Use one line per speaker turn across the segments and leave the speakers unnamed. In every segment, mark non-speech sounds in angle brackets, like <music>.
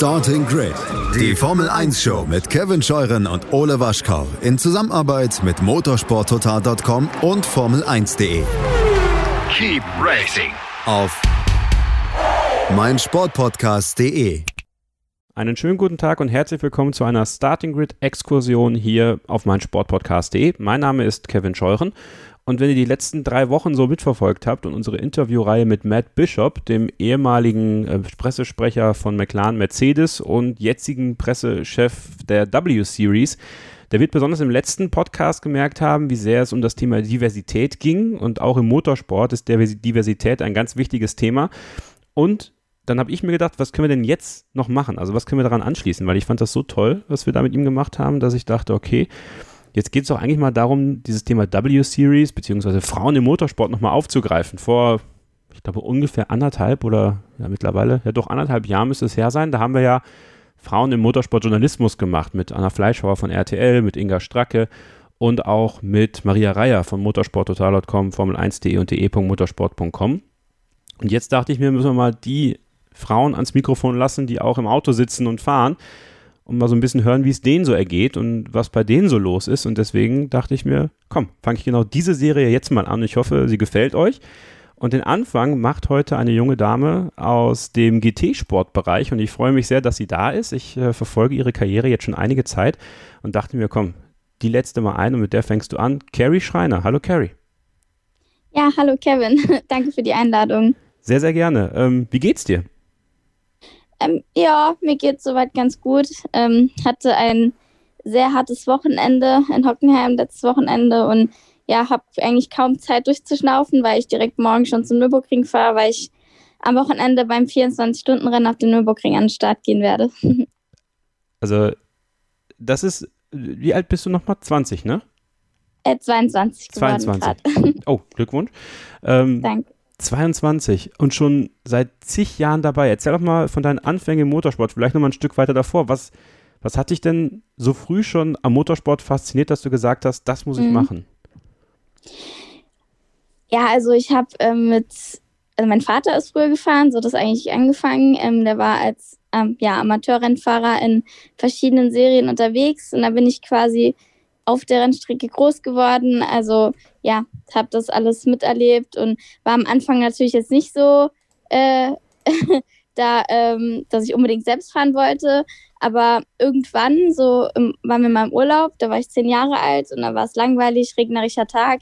Starting Grid, die Formel 1 Show mit Kevin Scheuren und Ole Waschkau in Zusammenarbeit mit motorsporttotal.com und Formel1.de.
Keep racing
Auf meinsportpodcast.de.
Einen schönen guten Tag und herzlich willkommen zu einer Starting Grid Exkursion hier auf meinsportpodcast.de. Mein Name ist Kevin Scheuren und wenn ihr die letzten drei Wochen so mitverfolgt habt und unsere Interviewreihe mit Matt Bishop, dem ehemaligen äh, Pressesprecher von McLaren Mercedes und jetzigen Pressechef der W-Series, der wird besonders im letzten Podcast gemerkt haben, wie sehr es um das Thema Diversität ging und auch im Motorsport ist Diversität ein ganz wichtiges Thema. Und dann habe ich mir gedacht, was können wir denn jetzt noch machen? Also was können wir daran anschließen? Weil ich fand das so toll, was wir da mit ihm gemacht haben, dass ich dachte, okay, Jetzt geht es doch eigentlich mal darum, dieses Thema W-Series beziehungsweise Frauen im Motorsport nochmal aufzugreifen. Vor, ich glaube, ungefähr anderthalb oder ja, mittlerweile, ja doch anderthalb Jahren müsste es her sein. Da haben wir ja Frauen im Motorsportjournalismus gemacht mit Anna Fleischhauer von RTL, mit Inga Stracke und auch mit Maria Reier von motorsporttotal.com, Formel1.de und de.motorsport.com. Und jetzt dachte ich mir, müssen wir mal die Frauen ans Mikrofon lassen, die auch im Auto sitzen und fahren und mal so ein bisschen hören, wie es denen so ergeht und was bei denen so los ist. Und deswegen dachte ich mir, komm, fange ich genau diese Serie jetzt mal an. Ich hoffe, sie gefällt euch. Und den Anfang macht heute eine junge Dame aus dem GT-Sportbereich und ich freue mich sehr, dass sie da ist. Ich äh, verfolge ihre Karriere jetzt schon einige Zeit und dachte mir, komm, die letzte mal ein und mit der fängst du an. Carrie Schreiner. Hallo Carrie.
Ja, hallo Kevin. <laughs> Danke für die Einladung.
Sehr, sehr gerne. Ähm, wie geht's dir?
Ähm, ja, mir geht soweit ganz gut. Ähm, hatte ein sehr hartes Wochenende in Hockenheim letztes Wochenende und ja, habe eigentlich kaum Zeit durchzuschnaufen, weil ich direkt morgen schon zum Nürburgring fahre, weil ich am Wochenende beim 24-Stunden-Rennen auf den Nürburgring an den Start gehen werde. <laughs>
Also, das ist, wie alt bist du nochmal? 20, ne?
Äh, 22 geworden
22. <laughs> Oh, Glückwunsch. Ähm,
Danke.
22 und schon seit zig Jahren dabei. Erzähl doch mal von deinen Anfängen im Motorsport, vielleicht noch mal ein Stück weiter davor. Was, was hat dich denn so früh schon am Motorsport fasziniert, dass du gesagt hast, das muss ich mhm. machen?
Ja, also ich habe ähm, mit, also mein Vater ist früher gefahren, so hat das eigentlich angefangen. Ähm, der war als ähm, ja, Amateurrennfahrer in verschiedenen Serien unterwegs und da bin ich quasi auf der Rennstrecke groß geworden. Also ja, habe das alles miterlebt und war am Anfang natürlich jetzt nicht so äh, <laughs> da, ähm, dass ich unbedingt selbst fahren wollte. Aber irgendwann, so im, waren wir mal im Urlaub, da war ich zehn Jahre alt und da war es langweilig, regnerischer Tag.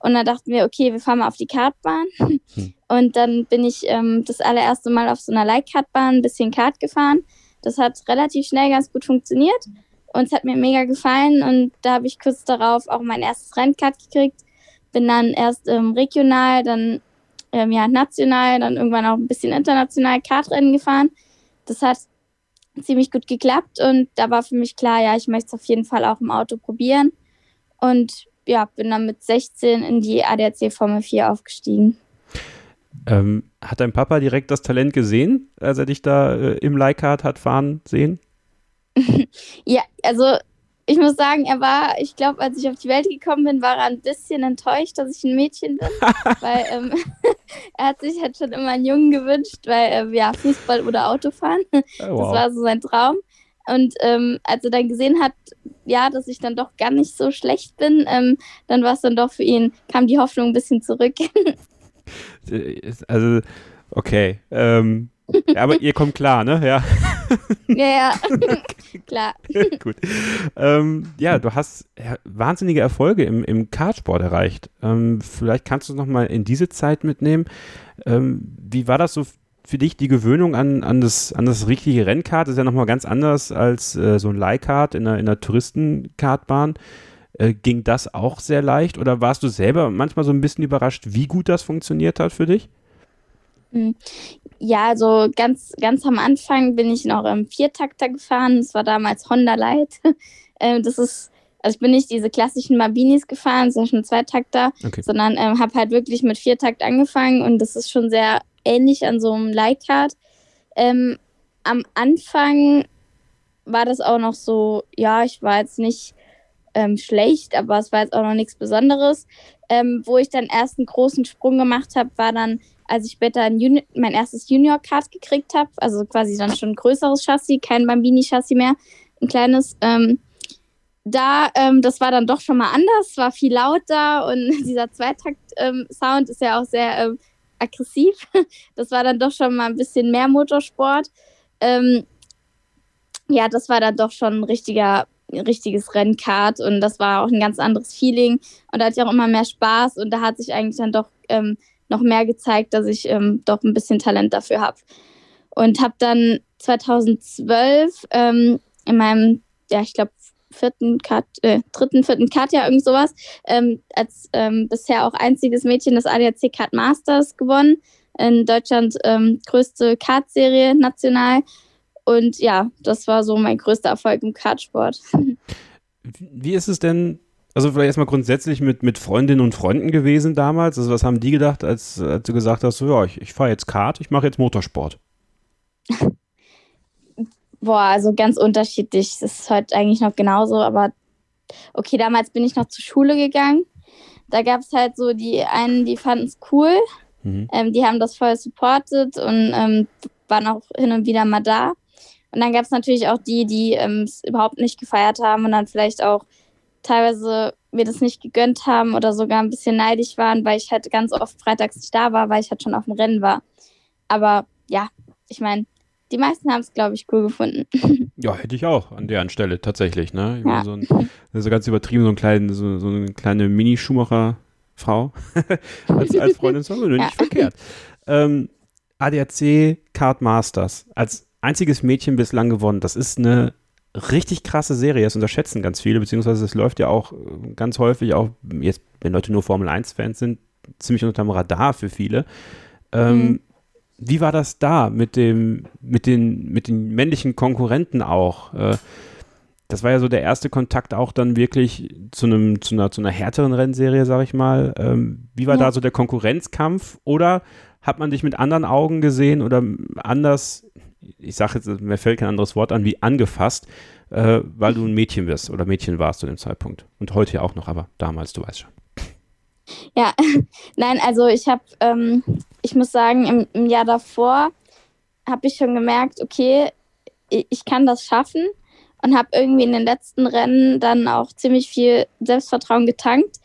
Und da dachten wir, okay, wir fahren mal auf die Kartbahn. <laughs> Hm. Und dann bin ich ähm, das allererste Mal auf so einer Leihkartbahn ein bisschen Kart gefahren. Das hat relativ schnell ganz gut funktioniert. Und es hat mir mega gefallen und da habe ich kurz darauf auch mein erstes Rennkart gekriegt. Bin dann erst ähm, regional, dann ähm, ja, national, dann irgendwann auch ein bisschen international Kartrennen gefahren. Das hat ziemlich gut geklappt und da war für mich klar, ja, ich möchte es auf jeden Fall auch im Auto probieren. Und ja, bin dann mit 16 in die ADAC Formel 4 aufgestiegen.
Ähm, hat dein Papa direkt das Talent gesehen, als er dich da äh, im Leihkart hat fahren sehen? <laughs>
ja, also ich muss sagen, er war, ich glaube, als ich auf die Welt gekommen bin, war er ein bisschen enttäuscht, dass ich ein Mädchen bin. <laughs> weil ähm, <laughs> er hat sich halt schon immer einen Jungen gewünscht, weil äh, ja, Fußball oder Autofahren. Oh, wow. Das war so sein Traum. Und ähm, als er dann gesehen hat, ja, dass ich dann doch gar nicht so schlecht bin, ähm, dann war es dann doch für ihn, kam die Hoffnung ein bisschen zurück.
Äh, also, okay. Ähm, aber ihr kommt klar, ne?
Ja. Ja, ja. Klar. <laughs>
Gut. Ähm, ja, du hast wahnsinnige Erfolge im, im Kartsport erreicht. Ähm, vielleicht kannst du es nochmal in diese Zeit mitnehmen. Ähm, wie war das so für dich, die Gewöhnung an, an, das, an das richtige Rennkart? Das ist ja nochmal ganz anders als äh, so ein Leihkart in einer, in einer Touristenkartbahn. Äh, ging das auch sehr leicht oder warst du selber manchmal so ein bisschen überrascht, wie gut das funktioniert hat für dich?
Hm. Ja, also ganz, ganz am Anfang bin ich noch im Viertakter gefahren. Das war damals Honda Light. <laughs> Ähm, das ist, also ich bin nicht diese klassischen Mabinis gefahren, das ist schon Zweitakter, okay. sondern ähm, habe halt wirklich mit Viertakt angefangen und das ist schon sehr ähnlich an so einem Lightcard. Ähm, am Anfang war das auch noch so, ja, ich war jetzt nicht ähm, schlecht, aber es war jetzt auch noch nichts Besonderes. Ähm, wo ich dann erst einen großen Sprung gemacht habe, war dann als ich später Juni mein erstes Junior-Kart gekriegt habe, also quasi dann schon ein größeres Chassis, kein Bambini-Chassis mehr, ein kleines, ähm, da, ähm, das war dann doch schon mal anders, war viel lauter und <laughs> dieser Zweitakt-Sound ähm, ist ja auch sehr ähm, aggressiv. <laughs> Das war dann doch schon mal ein bisschen mehr Motorsport. Ähm, ja, das war dann doch schon ein richtiger, richtiges Rennkart und das war auch ein ganz anderes Feeling und da hatte ich auch immer mehr Spaß und da hat sich eigentlich dann doch ähm, noch mehr gezeigt, dass ich ähm, doch ein bisschen Talent dafür habe. Und habe dann 2012 ähm, in meinem, ja, ich glaube, vierten Kat, äh, dritten, vierten Katja, irgend sowas, ähm, als ähm, bisher auch einziges Mädchen des ADAC Kart Masters gewonnen. In Deutschland ähm, größte Kartserie national. Und ja, das war so mein größter Erfolg im Kartsport. <laughs>
Wie ist es denn, also vielleicht erstmal grundsätzlich mit, mit Freundinnen und Freunden gewesen damals? Also was haben die gedacht, als, als du gesagt hast, so ja, ich, ich fahre jetzt Kart, ich mache jetzt Motorsport?
Boah, also ganz unterschiedlich. Das ist heute eigentlich noch genauso, aber okay, damals bin ich noch zur Schule gegangen. Da gab es halt so die einen, die fanden es cool. Mhm. Ähm, die haben das voll supportet und ähm, waren auch hin und wieder mal da. Und dann gab es natürlich auch die, die ähm, es überhaupt nicht gefeiert haben und dann vielleicht auch teilweise mir das nicht gegönnt haben oder sogar ein bisschen neidisch waren, weil ich halt ganz oft freitags nicht da war, weil ich halt schon auf dem Rennen war. Aber ja, ich meine, die meisten haben es, glaube ich, cool gefunden. <laughs>
Ja, hätte ich auch an der Stelle tatsächlich. Ne? Ja. So, ein, so ganz übertrieben, so, ein klein, so, so eine kleine Mini-Schumacher-Frau <laughs> als, als Freundin ist ja. nicht verkehrt. Ähm, ADAC Card Masters als einziges Mädchen bislang gewonnen. Das ist eine richtig krasse Serie. Das unterschätzen ganz viele, beziehungsweise es läuft ja auch ganz häufig, auch jetzt, wenn Leute nur Formel 1-Fans sind, ziemlich unterm Radar für viele. Ähm, mhm wie war das da mit dem, mit den, mit den männlichen Konkurrenten auch? Äh, das war ja so der erste Kontakt auch dann wirklich zu einem, zu einer, zu einer härteren Rennserie, sag ich mal. Ähm, wie war ja. da so der Konkurrenzkampf? Oder hat man dich mit anderen Augen gesehen oder anders, ich sage jetzt, mir fällt kein anderes Wort an, wie angefasst, äh, weil du ein Mädchen bist oder Mädchen warst zu dem Zeitpunkt. Und heute ja auch noch, aber damals, du weißt schon.
Ja, <laughs> nein, also ich habe, ähm, ich muss sagen, im, im Jahr davor habe ich schon gemerkt, okay, ich, ich kann das schaffen und habe irgendwie in den letzten Rennen dann auch ziemlich viel Selbstvertrauen getankt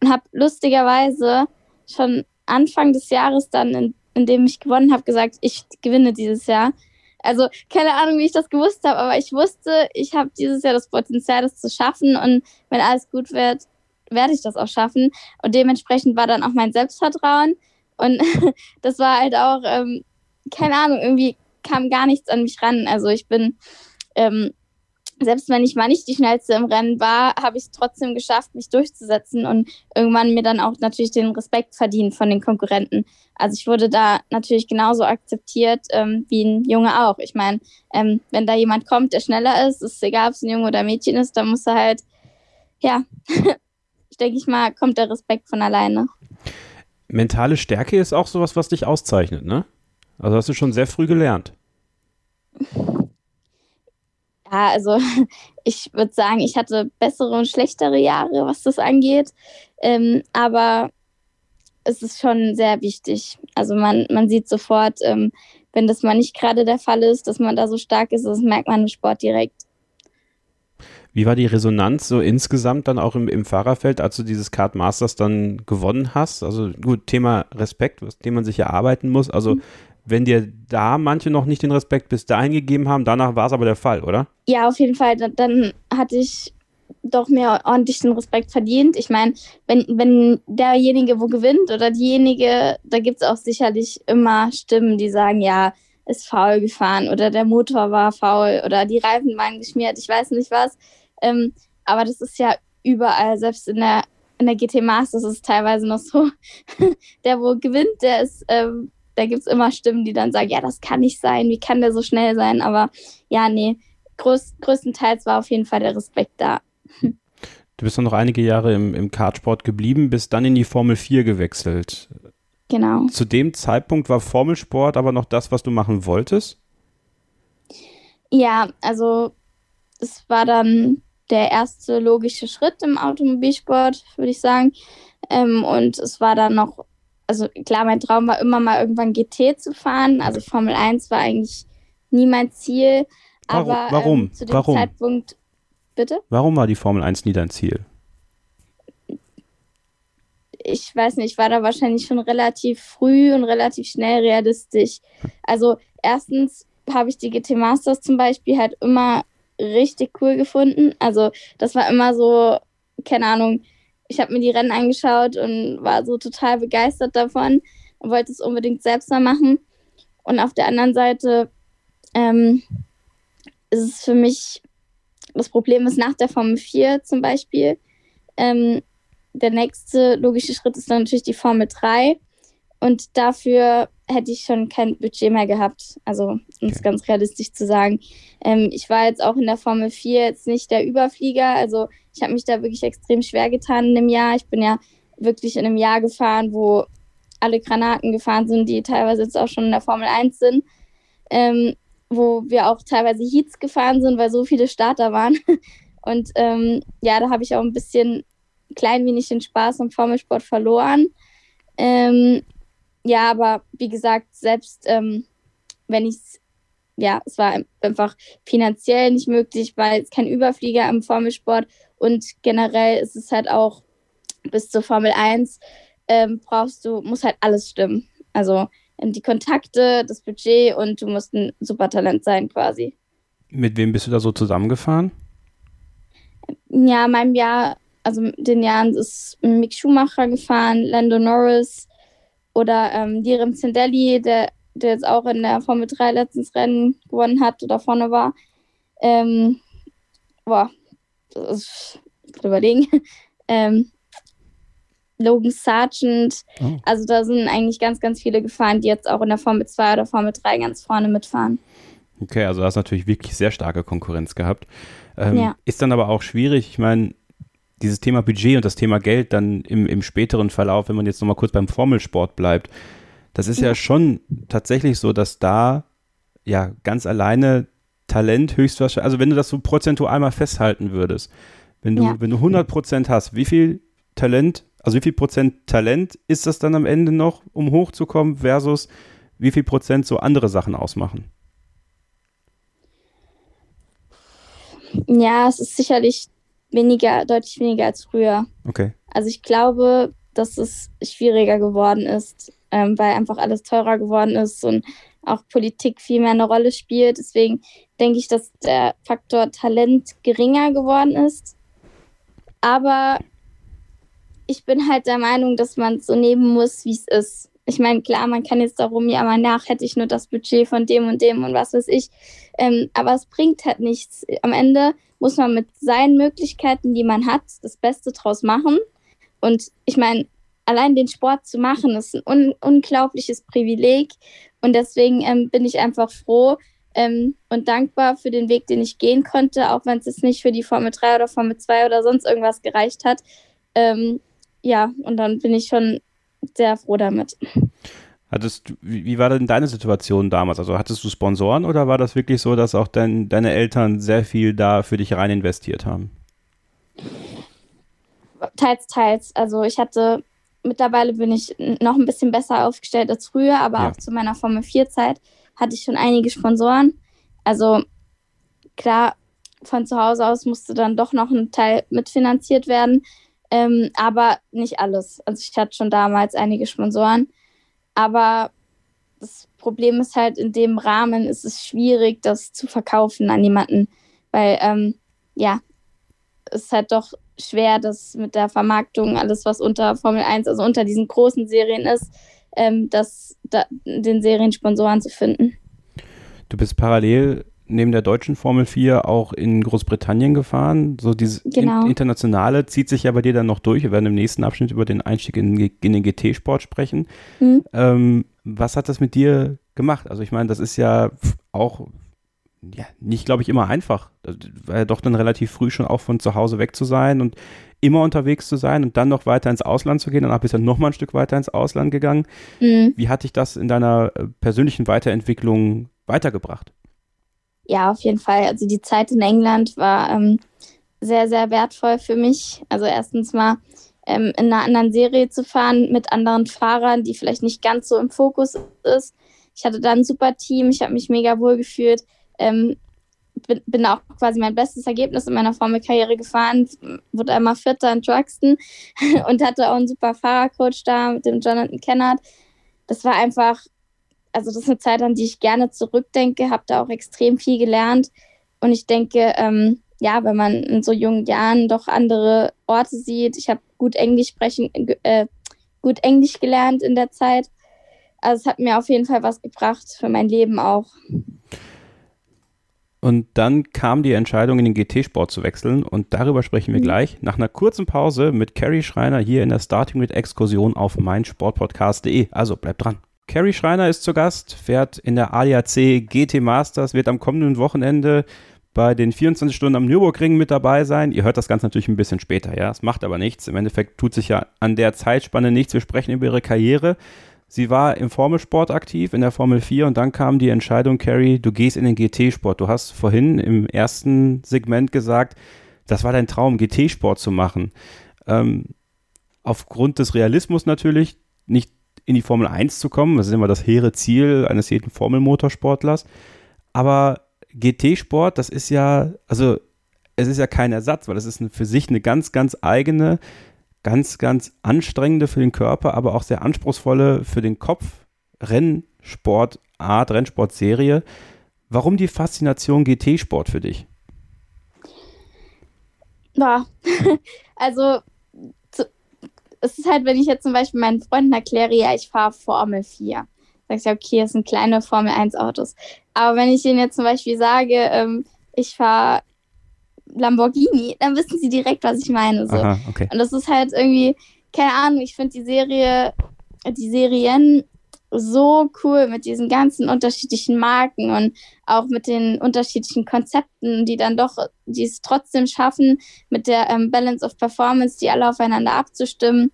und habe lustigerweise schon Anfang des Jahres dann, in, in dem ich gewonnen habe, gesagt, ich gewinne dieses Jahr. Also keine Ahnung, wie ich das gewusst habe, aber ich wusste, ich habe dieses Jahr das Potenzial, das zu schaffen und wenn alles gut wird, werde ich das auch schaffen. Und dementsprechend war dann auch mein Selbstvertrauen. Und <laughs> das war halt auch, ähm, keine Ahnung, irgendwie kam gar nichts an mich ran. Also ich bin, ähm, selbst wenn ich mal nicht die schnellste im Rennen war, habe ich es trotzdem geschafft, mich durchzusetzen und irgendwann mir dann auch natürlich den Respekt verdient von den Konkurrenten. Also ich wurde da natürlich genauso akzeptiert ähm, wie ein Junge auch. Ich meine, ähm, wenn da jemand kommt, der schneller ist, ist egal, ob es ein Junge oder ein Mädchen ist, dann muss er halt, ja, <laughs> denke ich mal, kommt der Respekt von alleine.
Mentale Stärke ist auch sowas, was dich auszeichnet, ne? Also hast du schon sehr früh gelernt.
Ja, also <laughs> ich würde sagen, ich hatte bessere und schlechtere Jahre, was das angeht. Ähm, aber es ist schon sehr wichtig. Also man, man sieht sofort, ähm, wenn das mal nicht gerade der Fall ist, dass man da so stark ist, das merkt man im Sport direkt.
Wie war die Resonanz so insgesamt dann auch im, im Fahrerfeld, als du dieses Kart Masters dann gewonnen hast? Also gut, Thema Respekt, was dem man sich erarbeiten muss. Also mhm. Wenn dir da manche noch nicht den Respekt bis dahin gegeben haben, danach war es aber der Fall, oder?
Ja, auf jeden Fall. Dann hatte ich doch mir ordentlich den Respekt verdient. Ich meine, wenn, wenn derjenige wo gewinnt oder diejenige, da gibt es auch sicherlich immer Stimmen, die sagen, ja, ist faul gefahren oder der Motor war faul oder die Reifen waren geschmiert, ich weiß nicht was. Ähm, aber das ist ja überall, selbst in der, in der GT Masters ist es teilweise noch so. <laughs> der, wo gewinnt, der ist, ähm, da gibt es immer Stimmen, die dann sagen, ja, das kann nicht sein, wie kann der so schnell sein? Aber ja, nee, größ, größtenteils war auf jeden Fall der Respekt da.
Du bist dann noch einige Jahre im, im Kartsport geblieben, bist dann in die Formel 4 gewechselt.
Genau.
Zu dem Zeitpunkt war Formelsport aber noch das, was du machen wolltest?
Ja, also es war dann der erste logische Schritt im Automobilsport, würde ich sagen. Ähm, und es war dann noch, also klar, mein Traum war immer mal irgendwann GT zu fahren. Also Formel 1 war eigentlich nie mein Ziel.
Warum?
Aber
Warum?
Ähm, zu dem
Warum?
Zeitpunkt, bitte?
Warum war die Formel 1 nie dein Ziel?
ich weiß nicht, ich war da wahrscheinlich schon relativ früh und relativ schnell realistisch. Also erstens habe ich die GT Masters zum Beispiel halt immer richtig cool gefunden. Also das war immer so, keine Ahnung, ich habe mir die Rennen angeschaut und war so total begeistert davon und wollte es unbedingt selbst mal machen. Und auf der anderen Seite ähm, ist es für mich, das Problem ist nach der Formel 4 zum Beispiel, ähm, der nächste logische Schritt ist dann natürlich die Formel 3. Und dafür hätte ich schon kein Budget mehr gehabt. Also, um es
Okay.
ganz realistisch zu sagen. Ähm, ich war jetzt auch in der Formel 4 jetzt nicht der Überflieger. Also, ich habe mich da wirklich extrem schwer getan in dem Jahr. Ich bin ja wirklich in einem Jahr gefahren, wo alle Granaten gefahren sind, die teilweise jetzt auch schon in der Formel 1 sind. Ähm, wo wir auch teilweise Heats gefahren sind, weil so viele Starter waren. <laughs> Und ähm, ja, da habe ich auch ein bisschen klein wenig den Spaß am Formelsport verloren. Ähm, ja, aber wie gesagt, selbst ähm, wenn ich es, ja, es war einfach finanziell nicht möglich, weil es kein Überflieger im Formelsport und generell ist es halt auch bis zur Formel 1 ähm, brauchst du, muss halt alles stimmen. Also ähm, die Kontakte, das Budget und du musst ein super Talent sein quasi.
Mit wem bist du da so zusammengefahren?
Ja, in meinem Jahr, also in den Jahren ist Mick Schumacher gefahren, Lando Norris oder ähm, Direm Zindelli, der, der jetzt auch in der Formel 3 letztens Rennen gewonnen hat oder vorne war. Ähm, boah, das ist, überlegen. <laughs> ähm, Logan Sargent,
Oh.
also da sind eigentlich ganz, ganz viele gefahren, die jetzt auch in der Formel 2 oder Formel 3 ganz vorne mitfahren.
Okay, also du hast natürlich wirklich sehr starke Konkurrenz gehabt. Ähm,
Ja.
Ist dann aber auch schwierig, ich meine, dieses Thema Budget und das Thema Geld dann im, im späteren Verlauf, wenn man jetzt nochmal kurz beim Formelsport bleibt, das ist ja.
Ja.
schon tatsächlich so, dass da ja ganz alleine Talent höchstwahrscheinlich, also wenn du das so prozentual mal festhalten würdest, wenn du,
Ja.
wenn du 100 Prozent hast, wie viel Talent, also wie viel Prozent Talent ist das dann am Ende noch, um hochzukommen, versus wie viel Prozent so andere Sachen ausmachen?
Ja, es ist sicherlich weniger, deutlich weniger als früher.
Okay.
Also ich glaube, dass es schwieriger geworden ist, ähm, weil einfach alles teurer geworden ist und auch Politik viel mehr eine Rolle spielt. Deswegen denke ich, dass der Faktor Talent geringer geworden ist. Aber ich bin halt der Meinung, dass man es so nehmen muss, wie es ist. Ich meine, klar, man kann jetzt darum jammern, nach hätte ich nur das Budget von dem und dem und was weiß ich. Ähm, aber es bringt halt nichts. Am Ende muss man mit seinen Möglichkeiten, die man hat, das Beste draus machen. Und ich meine, allein den Sport zu machen, ist ein un unglaubliches Privileg. Und deswegen ähm, bin ich einfach froh ähm, und dankbar für den Weg, den ich gehen konnte, auch wenn es jetzt nicht für die Formel 3 oder Formel 2 oder sonst irgendwas gereicht hat. Ähm, ja, und dann bin ich schon sehr froh damit.
Hattest du, wie, war denn deine Situation damals? Also hattest du Sponsoren oder war das wirklich so, dass auch dein, deine Eltern sehr viel da für dich rein investiert haben?
Teils, teils. Also ich hatte, mittlerweile bin ich noch ein bisschen besser aufgestellt als früher, aber
Ja.
auch zu meiner Formel 4-Zeit hatte ich schon einige Sponsoren. Also klar, von zu Hause aus musste dann doch noch ein Teil mitfinanziert werden, ähm, aber nicht alles. Also ich hatte schon damals einige Sponsoren, aber das Problem ist halt, in dem Rahmen ist es schwierig, das zu verkaufen an jemanden, weil ähm, ja, es ist halt doch schwer, das mit der Vermarktung, alles was unter Formel 1, also unter diesen großen Serien ist, ähm, das, da, den Seriensponsoren zu finden.
Du bist parallel neben der deutschen Formel 4 auch in Großbritannien gefahren. So dieses
Genau.
in, internationale zieht sich ja bei dir dann noch durch. Wir werden im nächsten Abschnitt über den Einstieg in, in den GT-Sport sprechen.
Mhm.
Ähm, was hat das mit dir gemacht? Also ich meine, das ist ja auch ja, nicht, glaube ich, immer einfach. Das war ja doch dann relativ früh schon auch von zu Hause weg zu sein und immer unterwegs zu sein und dann noch weiter ins Ausland zu gehen. Danach bist du noch mal ein Stück weiter ins Ausland gegangen.
Mhm.
Wie hat dich das in deiner äh, persönlichen Weiterentwicklung weitergebracht?
Ja, auf jeden Fall. Also die Zeit in England war ähm, sehr, sehr wertvoll für mich. Also erstens mal ähm, in einer anderen Serie zu fahren mit anderen Fahrern, die vielleicht nicht ganz so im Fokus ist. Ich hatte da ein super Team, ich habe mich mega wohl gefühlt. Ähm, bin, auch quasi mein bestes Ergebnis in meiner Formelkarriere gefahren, wurde einmal Vierter in Truxton <laughs> und hatte auch einen super Fahrercoach da mit dem Jonathan Kennard. Das war einfach, also das ist eine Zeit, an die ich gerne zurückdenke, habe da auch extrem viel gelernt und ich denke, ähm, ja, wenn man in so jungen Jahren doch andere Orte sieht, ich habe gut Englisch sprechen, äh, gut Englisch gelernt in der Zeit. Also es hat mir auf jeden Fall was gebracht für mein Leben auch.
Und dann kam die Entscheidung, in den GT-Sport zu wechseln. Und darüber sprechen wir mhm. gleich nach einer kurzen Pause mit Carrie Schreiner hier in der Starting with Exkursion auf meinsportpodcast.de. Also bleibt dran. Carrie Schreiner ist zu Gast, fährt in der ADAC GT Masters, wird am kommenden Wochenende bei den 24 Stunden am Nürburgring mit dabei sein. Ihr hört das Ganze natürlich ein bisschen später, ja. Es macht aber nichts. Im Endeffekt tut sich ja an der Zeitspanne nichts. Wir sprechen über ihre Karriere. Sie war im Formelsport aktiv, in der Formel 4 und dann kam die Entscheidung, Carrie, du gehst in den GT-Sport. Du hast vorhin im ersten Segment gesagt, das war dein Traum, GT-Sport zu machen. Ähm, aufgrund des Realismus natürlich, nicht in die Formel 1 zu kommen, das ist immer das hehre Ziel eines jeden Formelmotorsportlers. Aber GT-Sport, das ist ja, also es ist ja kein Ersatz, weil es ist für sich eine ganz, ganz eigene ganz, ganz anstrengende für den Körper, aber auch sehr anspruchsvolle für den Kopf Rennsportart, Rennsportserie. Warum die Faszination GT-Sport für dich?
Ja, <laughs> also es ist halt, wenn ich jetzt zum Beispiel meinen Freunden erkläre, ja, ich fahre Formel 4, sag ich okay, das sind kleine Formel 1 Autos. Aber wenn ich ihnen jetzt zum Beispiel sage, ähm, ich fahre Lamborghini, dann wissen sie direkt, was ich meine. So. Aha, okay. Und das ist halt irgendwie, keine Ahnung, ich finde die Serie, die Serien so cool mit diesen ganzen unterschiedlichen Marken und auch mit den unterschiedlichen Konzepten, die dann doch, die es trotzdem schaffen, mit der ähm, Balance of Performance, die alle aufeinander abzustimmen.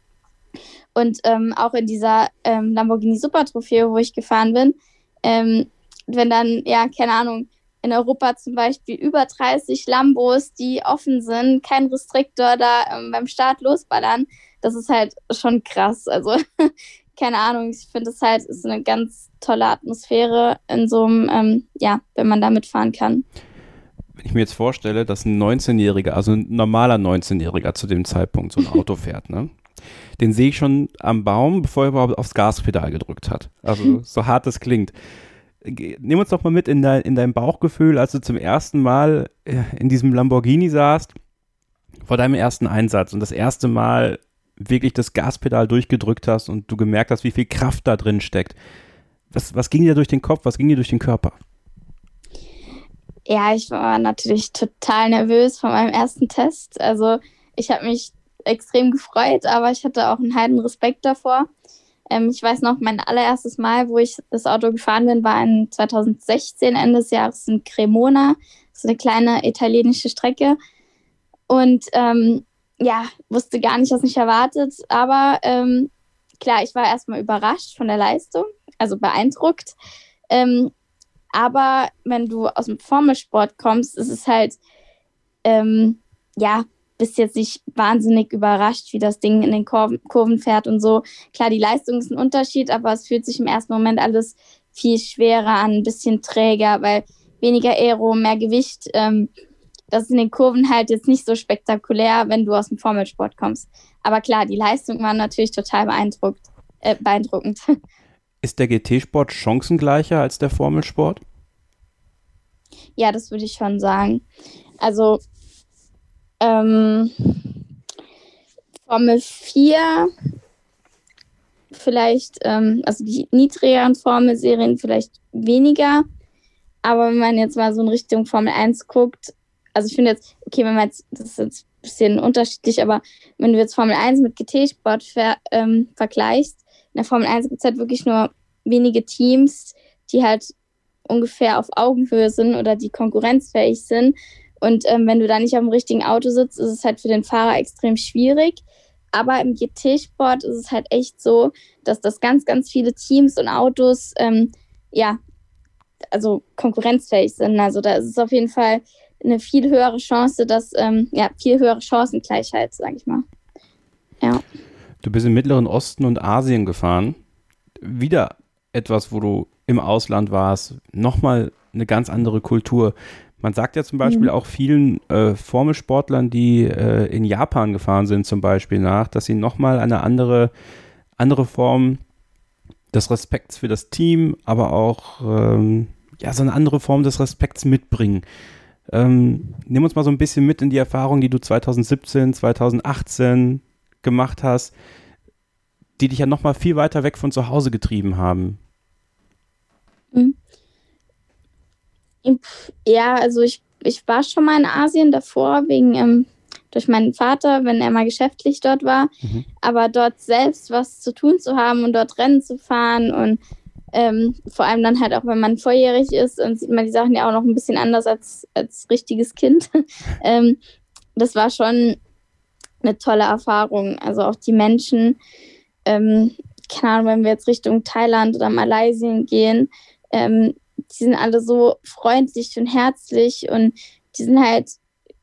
Und ähm, auch in dieser ähm, Lamborghini Super Trophäe, wo ich gefahren bin, ähm, wenn dann, ja, keine Ahnung, in Europa zum Beispiel über 30 Lambos, die offen sind, kein Restriktor da ähm, beim Start losballern. Das ist halt schon krass. Also, <laughs> keine Ahnung, ich finde es halt, ist eine ganz tolle Atmosphäre in so einem, ähm, ja, wenn man da mitfahren kann.
Wenn ich mir jetzt vorstelle, dass ein 19-Jähriger, also ein normaler 19-Jähriger zu dem Zeitpunkt so ein Auto <laughs> fährt, ne? Den sehe ich schon am Baum, bevor er überhaupt aufs Gaspedal gedrückt hat. Also, <laughs> so hart das klingt nimm uns doch mal mit in, dein, in dein Bauchgefühl, als du zum ersten Mal äh, in diesem Lamborghini saßt, vor deinem ersten Einsatz und das erste Mal wirklich das Gaspedal durchgedrückt hast und du gemerkt hast, wie viel Kraft da drin steckt. Was, was ging dir durch den Kopf, was ging dir durch den Körper?
Ja, ich war natürlich total nervös vor meinem ersten Test. Also ich habe mich extrem gefreut, aber ich hatte auch einen heiden Respekt davor. Ähm, ich weiß noch, mein allererstes Mal, wo ich das Auto gefahren bin, war in 2016, Ende des Jahres in Cremona. Ist eine kleine italienische Strecke. Und ähm, ja, wusste gar nicht, was mich erwartet. Aber ähm, klar, ich war erstmal überrascht von der Leistung, also beeindruckt. Ähm, aber wenn du aus dem Formelsport kommst, ist es halt, ähm, ja, bist jetzt nicht wahnsinnig überrascht, wie das Ding in den Kurven, Kurven fährt und so. Klar, die Leistung ist ein Unterschied, aber es fühlt sich im ersten Moment alles viel schwerer an, ein bisschen träger, weil weniger Aero, mehr Gewicht. Ähm, das ist in den Kurven halt jetzt nicht so spektakulär, wenn du aus dem Formelsport kommst. Aber klar, die Leistung war natürlich total beeindruckt, äh, beeindruckend. <laughs>
Ist der GT-Sport chancengleicher als der Formelsport?
Ja, das würde ich schon sagen. Also ähm, Formel 4 vielleicht, ähm, also die niedrigeren Formelserien vielleicht weniger. Aber wenn man jetzt mal so in Richtung Formel 1 guckt, also ich finde jetzt, okay, wenn man jetzt, das ist jetzt ein bisschen unterschiedlich, aber wenn du jetzt Formel 1 mit GT-Sport ver, ähm, vergleichst, in der Formel 1 gibt es halt wirklich nur wenige Teams, die halt ungefähr auf Augenhöhe sind oder die konkurrenzfähig sind. Und ähm, wenn du da nicht auf dem richtigen Auto sitzt, ist es halt für den Fahrer extrem schwierig. Aber im GT-Sport ist es halt echt so, dass das ganz, ganz viele Teams und Autos, ähm, ja, also konkurrenzfähig sind. Also da ist es auf jeden Fall eine viel höhere Chance, dass, ähm, ja, viel höhere Chancengleichheit, sage ich mal. Ja.
Du bist im Mittleren Osten und Asien gefahren. Wieder etwas, wo du im Ausland warst. Nochmal eine ganz andere Kultur. Man sagt ja zum Beispiel mhm. auch vielen äh, Formelsportlern, die äh, in Japan gefahren sind, zum Beispiel nach, dass sie nochmal eine andere, andere Form des Respekts für das Team, aber auch ähm, ja, so eine andere Form des Respekts mitbringen. Ähm, nimm uns mal so ein bisschen mit in die Erfahrung, die du 2017, 2018 gemacht hast, die dich ja nochmal viel weiter weg von zu Hause getrieben haben.
Mhm. Ja, also ich, ich war schon mal in Asien davor, wegen ähm, durch meinen Vater, wenn er mal geschäftlich dort war. Mhm. Aber dort selbst was zu tun zu haben und dort Rennen zu fahren und ähm, vor allem dann halt auch, wenn man volljährig ist, und sieht man die Sachen ja auch noch ein bisschen anders als, als richtiges Kind. <laughs> ähm, das war schon eine tolle Erfahrung. Also auch die Menschen, ähm, keine Ahnung, wenn wir jetzt Richtung Thailand oder Malaysia gehen, ähm, die sind alle so freundlich und herzlich und die sind halt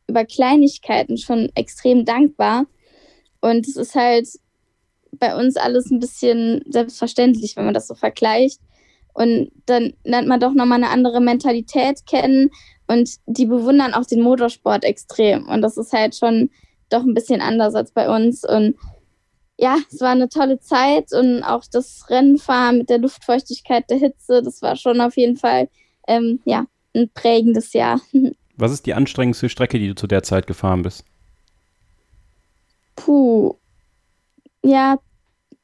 über Kleinigkeiten schon extrem dankbar. Und es ist halt bei uns alles ein bisschen selbstverständlich, wenn man das so vergleicht. Und dann lernt man doch nochmal eine andere Mentalität kennen und die bewundern auch den Motorsport extrem. Und das ist halt schon doch ein bisschen anders als bei uns. Und ja, es war eine tolle Zeit und auch das Rennenfahren mit der Luftfeuchtigkeit, der Hitze, das war schon auf jeden Fall ähm, ja, ein prägendes Jahr. <laughs>
Was ist die anstrengendste Strecke, die du zu der Zeit gefahren bist?
Puh, ja,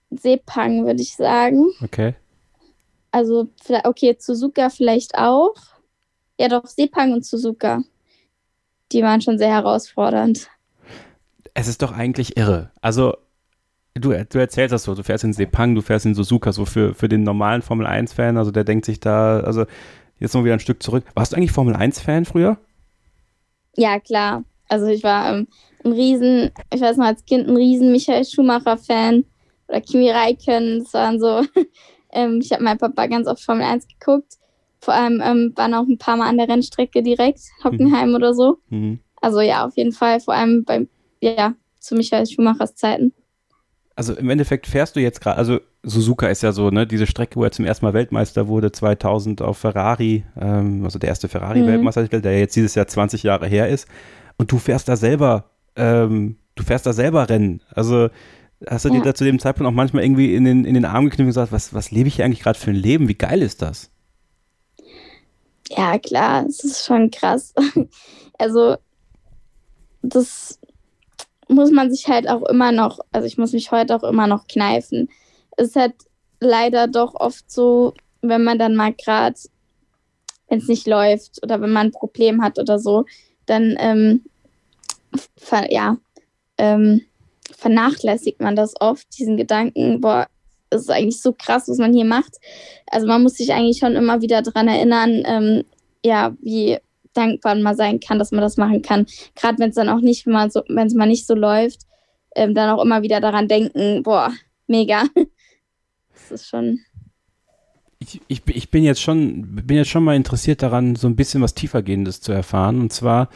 Sepang, würde ich sagen.
Okay.
Also, okay, Suzuka vielleicht auch. Ja, doch, Sepang und Suzuka. Die waren schon sehr herausfordernd.
Es ist doch eigentlich irre. Also, du, du erzählst das so, du fährst in Sepang, du fährst in Suzuka, so für, für den normalen Formel-1-Fan, also der denkt sich da, also jetzt noch wieder ein Stück zurück. Warst du eigentlich Formel-1-Fan früher?
Ja, klar. Also ich war ähm, ein Riesen, ich weiß noch als Kind ein Riesen Michael Schumacher-Fan oder Kimi Räikkönen. Das waren so, <laughs> ähm, ich habe meinen Papa ganz oft Formel 1 geguckt. Vor allem ähm, waren auch ein paar Mal an der Rennstrecke direkt, Hockenheim mhm. oder so. Mhm. Also ja, auf jeden Fall, vor allem bei, ja, zu Michael Schumachers Zeiten.
Also im Endeffekt fährst du jetzt gerade, also Suzuka ist ja so, ne, diese Strecke, wo er zum ersten Mal Weltmeister wurde, 2000 auf Ferrari, ähm, also der erste Ferrari-Weltmeister, mhm. der jetzt dieses Jahr 20 Jahre her ist. Und du fährst da selber, ähm, du fährst da selber Rennen. Also hast du ja. dir da zu dem Zeitpunkt auch manchmal irgendwie in den, in den Arm geknüpft und gesagt, was, was lebe ich hier eigentlich gerade für ein Leben? Wie geil ist das?
Ja, klar, es ist schon krass. <laughs> Also, das muss man sich halt auch immer noch, also ich muss mich heute auch immer noch kneifen. Es ist halt leider doch oft so, wenn man dann mal gerade, wenn es nicht läuft oder wenn man ein Problem hat oder so, dann ähm, ja, ähm, vernachlässigt man das oft, diesen Gedanken, boah, es ist eigentlich so krass, was man hier macht. Also man muss sich eigentlich schon immer wieder daran erinnern, ähm, ja, wie dankbar man sein kann, dass man das machen kann. Gerade wenn es dann auch nicht mal so, wenn es mal nicht so läuft, ähm, dann auch immer wieder daran denken, boah, mega. <laughs> Das ist schon.
Ich, ich, ich bin jetzt schon, bin jetzt schon mal interessiert daran, so ein bisschen was tiefergehendes zu erfahren. Und zwar,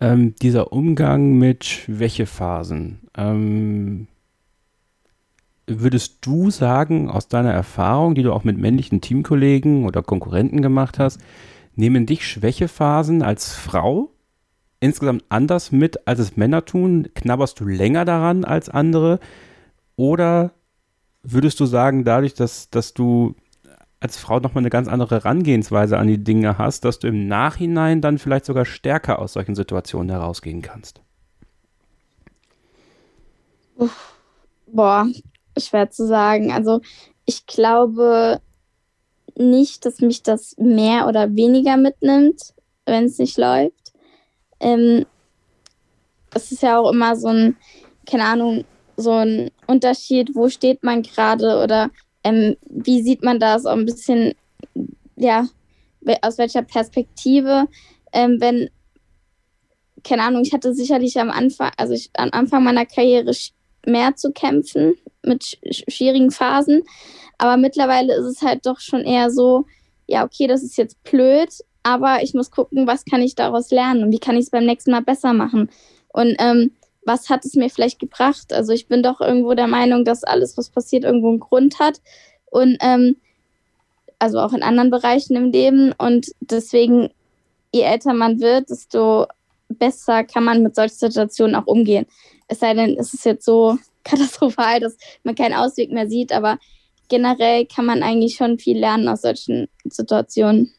ähm, dieser Umgang mit Schwächephasen. Ähm, würdest du sagen, aus deiner Erfahrung, die du auch mit männlichen Teamkollegen oder Konkurrenten gemacht hast, nehmen dich Schwächephasen als Frau insgesamt anders mit, als es Männer tun? Knabberst du länger daran als andere? Oder würdest du sagen, dadurch, dass, dass du als Frau nochmal eine ganz andere Herangehensweise an die Dinge hast, dass du im Nachhinein dann vielleicht sogar stärker aus solchen Situationen herausgehen kannst?
Boah, schwer zu sagen. Also ich glaube nicht, dass mich das mehr oder weniger mitnimmt, wenn es nicht läuft. Ähm, es ist ja auch immer so ein, keine Ahnung, so ein Unterschied, wo steht man gerade oder ähm, wie sieht man das auch ein bisschen, ja, aus welcher Perspektive, ähm, wenn, keine Ahnung, ich hatte sicherlich am Anfang, also ich, am Anfang meiner Karriere mehr zu kämpfen mit schwierigen Phasen, aber mittlerweile ist es halt doch schon eher so, ja, okay, das ist jetzt blöd, aber ich muss gucken, was kann ich daraus lernen und wie kann ich es beim nächsten Mal besser machen. Und ähm, was hat es mir vielleicht gebracht? Also ich bin doch irgendwo der Meinung, dass alles, was passiert, irgendwo einen Grund hat. Und ähm, also auch in anderen Bereichen im Leben. Und deswegen, je älter man wird, desto besser kann man mit solchen Situationen auch umgehen. Es sei denn, es ist jetzt so <laughs> katastrophal, dass man keinen Ausweg mehr sieht, aber generell kann man eigentlich schon viel lernen aus solchen Situationen.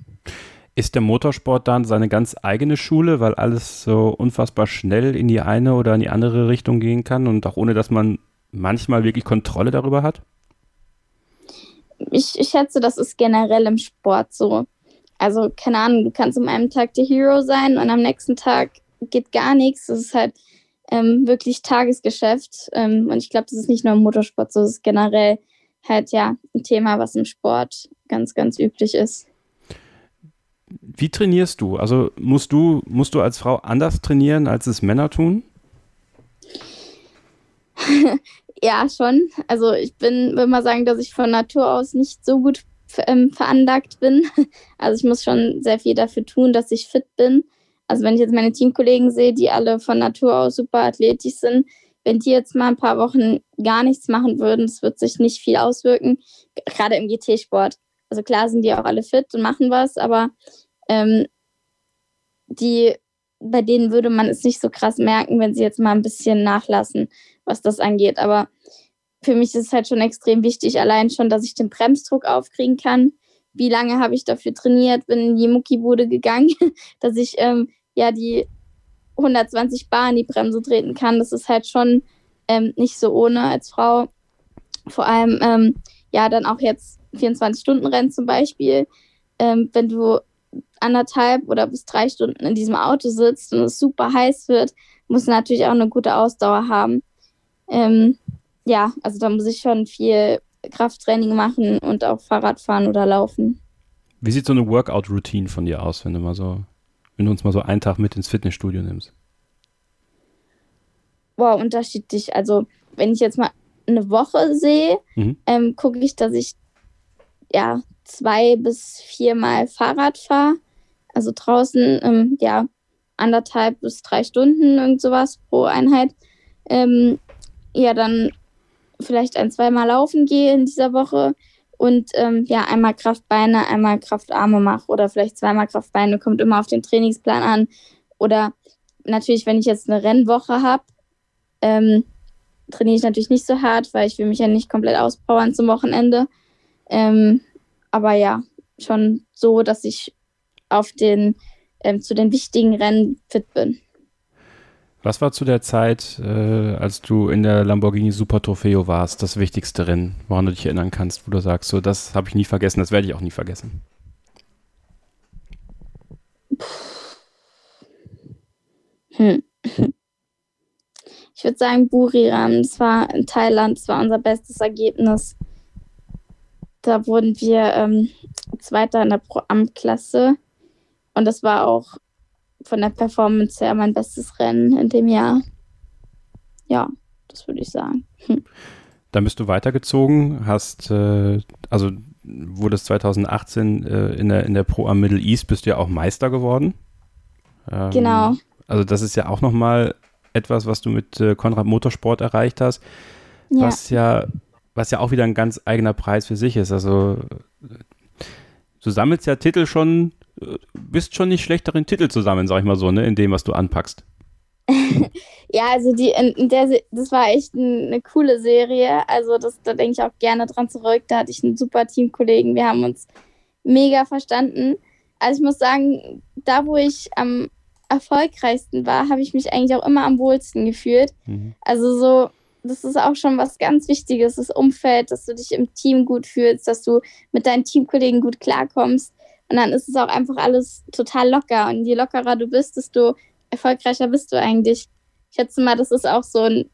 Ist der Motorsport dann seine ganz eigene Schule, weil alles so unfassbar schnell in die eine oder in die andere Richtung gehen kann und auch ohne, dass man manchmal wirklich Kontrolle darüber hat?
Ich, ich schätze, das ist generell im Sport so. Also, keine Ahnung, du kannst um einem Tag der Hero sein und am nächsten Tag geht gar nichts. Das ist halt ähm, wirklich Tagesgeschäft. Ähm, und ich glaube, das ist nicht nur im Motorsport so, das ist generell halt ja ein Thema, was im Sport ganz, ganz üblich ist.
Wie trainierst du? Also musst du, musst du als Frau anders trainieren, als es Männer tun? <laughs>
ja, schon. Also ich bin, will mal sagen, dass ich von Natur aus nicht so gut ähm, veranlagt bin. <laughs> Also ich muss schon sehr viel dafür tun, dass ich fit bin. Also wenn ich jetzt meine Teamkollegen sehe, die alle von Natur aus super athletisch sind, wenn die jetzt mal ein paar Wochen gar nichts machen würden, das wird sich nicht viel auswirken, gerade im GT-Sport. Also klar sind die auch alle fit und machen was, aber ähm, die, bei denen würde man es nicht so krass merken, wenn sie jetzt mal ein bisschen nachlassen, was das angeht. Aber für mich ist es halt schon extrem wichtig, allein schon, dass ich den Bremsdruck aufkriegen kann. Wie lange habe ich dafür trainiert, bin in die Muckibude gegangen, <laughs> dass ich ähm, ja die 120 Bar in die Bremse treten kann. Das ist halt schon ähm, nicht so ohne als Frau. Vor allem, ähm, ja, dann auch jetzt 24-Stunden-Rennen zum Beispiel. Ähm, wenn du anderthalb oder bis drei Stunden in diesem Auto sitzt und es super heiß wird, muss natürlich auch eine gute Ausdauer haben. Ähm, ja, also da muss ich schon viel Krafttraining machen und auch Fahrrad fahren oder laufen.
Wie sieht so eine Workout-Routine von dir aus, wenn du mal so wenn du uns mal so einen Tag mit ins Fitnessstudio nimmst?
Boah, unterschiedlich. Also, wenn ich jetzt mal eine Woche sehe, mhm. ähm, gucke ich, dass ich ja zwei bis viermal Fahrrad fahre. Also draußen, ähm, ja, anderthalb bis drei Stunden, irgend sowas pro Einheit. Ähm, ja, dann vielleicht ein, zweimal laufen gehe in dieser Woche und ähm, ja, einmal Kraftbeine, einmal Kraftarme mache oder vielleicht zweimal Kraftbeine, kommt immer auf den Trainingsplan an. Oder natürlich, wenn ich jetzt eine Rennwoche habe, ähm, trainiere ich natürlich nicht so hart, weil ich will mich ja nicht komplett auspowern zum Wochenende. Ähm, aber ja, schon so, dass ich auf den, ähm, zu den wichtigen Rennen fit bin.
Was war zu der Zeit, äh, als du in der Lamborghini Super Trofeo warst, das wichtigste Rennen, woran du dich erinnern kannst, wo du sagst, so das habe ich nie vergessen, das werde ich auch nie vergessen?
Hm. Ich würde sagen Buriram, das war in Thailand, das war unser bestes Ergebnis. Da wurden wir ähm, Zweiter in der Pro-Am-Klasse und das war auch von der Performance her mein bestes Rennen in dem Jahr. Ja, das würde ich sagen. Hm.
Dann bist du weitergezogen, hast, äh, also wurdest 2018 äh, in der, in der Pro am Middle East, bist du ja auch Meister geworden.
Ähm, genau.
Also das ist ja auch nochmal etwas, was du mit äh, Konrad Motorsport erreicht hast, ja. was ja, was ja auch wieder ein ganz eigener Preis für sich ist. Also du sammelst ja Titel schon bist schon nicht schlecht darin, Titel zu sammeln, sag ich mal so, ne, in dem, was du anpackst. <laughs>
ja, also die, in der, das war echt eine coole Serie. Also das, da denke ich auch gerne dran zurück. Da hatte ich einen super Teamkollegen. Wir haben uns mega verstanden. Also ich muss sagen, da wo ich am erfolgreichsten war, habe ich mich eigentlich auch immer am wohlsten gefühlt. Mhm. Also so, das ist auch schon was ganz Wichtiges, das Umfeld, dass du dich im Team gut fühlst, dass du mit deinen Teamkollegen gut klarkommst. Und dann ist es auch einfach alles total locker. Und je lockerer du bist, desto erfolgreicher bist du eigentlich. Ich schätze mal, das ist auch so ein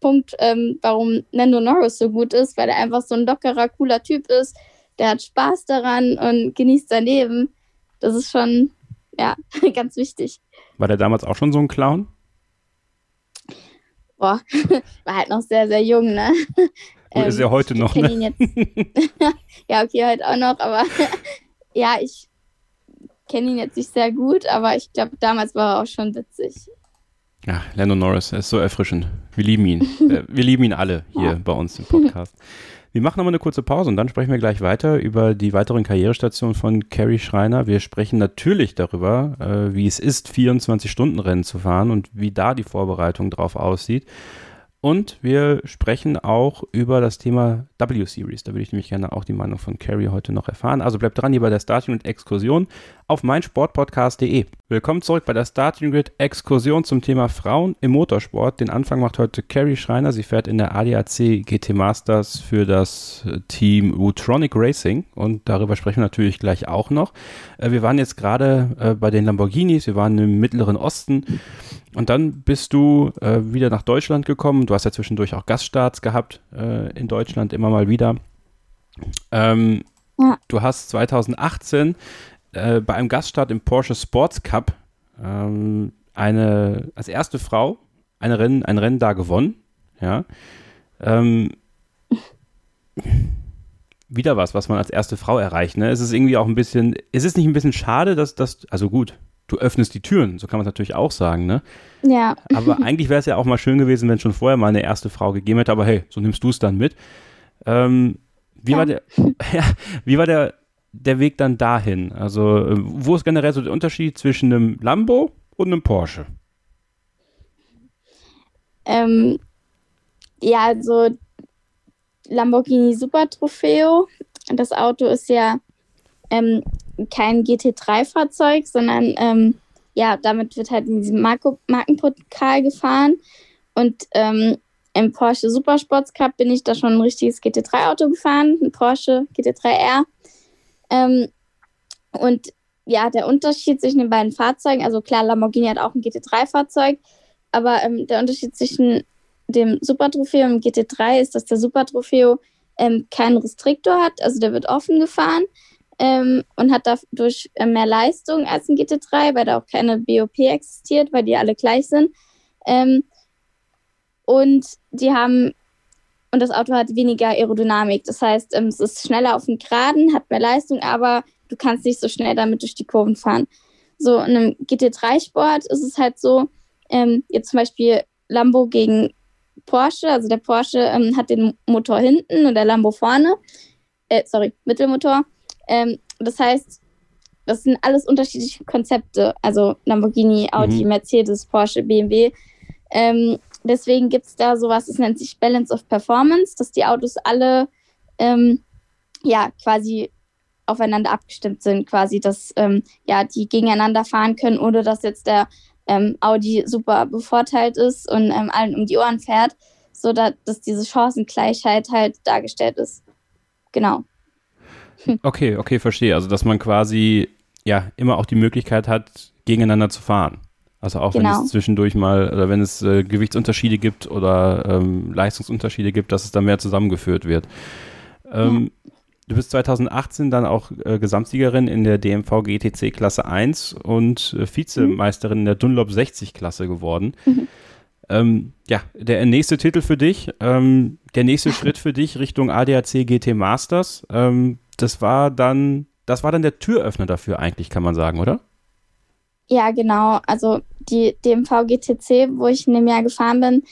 Punkt, ähm, warum Nando Norris so gut ist, weil er einfach so ein lockerer, cooler Typ ist. Der hat Spaß daran und genießt sein Leben. Das ist schon, ja, <laughs> ganz wichtig.
War der damals auch schon so ein Clown?
Boah, <laughs> war halt noch sehr, sehr jung, ne?
Oder ähm, ist er heute noch, ne? <laughs>
ja, okay, heute auch noch, aber ja, ich kenne ihn jetzt nicht sehr gut, aber ich glaube, damals war er auch schon witzig.
Ja, Lando Norris, er ist so erfrischend. Wir lieben ihn. <laughs> Äh, wir lieben ihn alle hier bei uns im Podcast. Wir machen nochmal eine kurze Pause und dann sprechen wir gleich weiter über die weiteren Karrierestationen von Carrie Schreiner. Wir sprechen natürlich darüber, äh, wie es ist, 24-Stunden-Rennen zu fahren und wie da die Vorbereitung drauf aussieht. Und wir sprechen auch über das Thema W-Series. Da würde ich nämlich gerne auch die Meinung von Carrie heute noch erfahren. Also bleibt dran hier bei der Starting Grid Exkursion auf meinsportpodcast.de. Willkommen zurück bei der Starting Grid Exkursion zum Thema Frauen im Motorsport. Den Anfang macht heute Carrie Schreiner. Sie fährt in der ADAC GT Masters für das Team Wutronic Racing und darüber sprechen wir natürlich gleich auch noch. Äh, wir waren jetzt gerade äh, bei den Lamborghinis, wir waren im Mittleren Osten. Und dann bist du äh, wieder nach Deutschland gekommen. Du hast ja zwischendurch auch Gaststarts gehabt äh, in Deutschland immer mal wieder. Ähm, ja. Du hast 2018 äh, bei einem Gaststart im Porsche Sports Cup ähm, eine als erste Frau eine Rennen, ein Rennen da gewonnen. Ja. Ähm, wieder was, was man als erste Frau erreicht. Ne? Es ist irgendwie auch ein bisschen, ist es nicht ein bisschen schade, dass das, also gut, du öffnest die Türen, so kann man es natürlich auch sagen, ne?
Ja.
Aber <laughs> eigentlich wäre es ja auch mal schön gewesen, wenn schon vorher mal eine erste Frau gegeben hätte, aber hey, so nimmst du es dann mit. Ähm, wie, ja. war der, <laughs> ja, wie war der, der Weg dann dahin? Also, äh, wo ist generell so der Unterschied zwischen einem Lambo und einem Porsche?
Ähm, ja, also Lamborghini Super Trofeo. Das Auto ist ja ähm, kein GT3-Fahrzeug, sondern ähm, ja, damit wird halt in diesem Marco Markenpokal gefahren. Und ähm, im Porsche Supersports Cup bin ich da schon ein richtiges GT3-Auto gefahren, ein Porsche GT3R. Ähm, und ja, der Unterschied zwischen den beiden Fahrzeugen, also klar, Lamborghini hat auch ein GT3-Fahrzeug, aber ähm, der Unterschied zwischen dem Super Trofeo und dem GT3 ist, dass der Super Trofeo ähm, keinen Restriktor hat, also der wird offen gefahren ähm, und hat dadurch äh, mehr Leistung als ein GT3, weil da auch keine BOP existiert, weil die alle gleich sind. Ähm, und die haben und das Auto hat weniger Aerodynamik. Das heißt, ähm, es ist schneller auf dem Geraden, hat mehr Leistung, aber du kannst nicht so schnell damit durch die Kurven fahren. So in einem GT3-Sport ist es halt so, ähm, jetzt zum Beispiel Lambo gegen Porsche, also der Porsche ähm, hat den Motor hinten und der Lambo vorne, äh, sorry, Mittelmotor. Ähm, das heißt, das sind alles unterschiedliche Konzepte, also Lamborghini, Audi, mhm. Mercedes, Porsche, BMW. Ähm, deswegen gibt es da sowas, das nennt sich Balance of Performance, dass die Autos alle ähm, ja quasi aufeinander abgestimmt sind, quasi, dass ähm, ja die gegeneinander fahren können, ohne dass jetzt der ähm, Audi super bevorteilt ist und ähm, allen um die Ohren fährt, so dass, dass diese Chancengleichheit halt dargestellt ist. Genau.
Okay, okay, verstehe. Also, dass man quasi ja immer auch die Möglichkeit hat, gegeneinander zu fahren. Also auch genau. wenn es zwischendurch mal, oder wenn es äh, Gewichtsunterschiede gibt oder ähm, Leistungsunterschiede gibt, dass es dann mehr zusammengeführt wird. Ähm, ja. Du bist 2018 dann auch äh, Gesamtsiegerin in der DMV GTC Klasse 1 und äh, Vizemeisterin mhm. in der Dunlop 60 Klasse geworden. Mhm. Ähm, ja, der nächste Titel für dich, ähm, der nächste <laughs> Schritt für dich Richtung ADAC GT Masters. Ähm, das war dann, das war dann der Türöffner dafür eigentlich, kann man sagen, oder?
Ja, genau. Also die DMV GTC, wo ich in dem Jahr gefahren bin,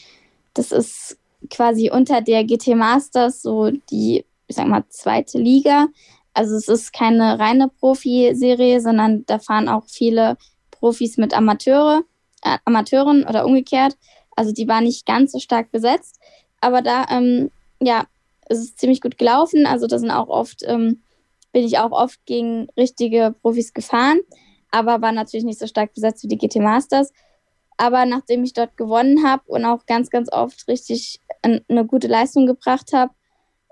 das ist quasi unter der GT Masters so die, ich sag mal, zweite Liga. Also es ist keine reine Profiserie, sondern da fahren auch viele Profis mit Amateure, äh, Amateuren oder umgekehrt. Also die war nicht ganz so stark besetzt, aber da ähm, ja, es ist ziemlich gut gelaufen. Also da sind auch oft, ähm, bin ich auch oft gegen richtige Profis gefahren, aber war natürlich nicht so stark besetzt wie die GT Masters. Aber nachdem ich dort gewonnen habe und auch ganz, ganz oft richtig eine gute Leistung gebracht habe,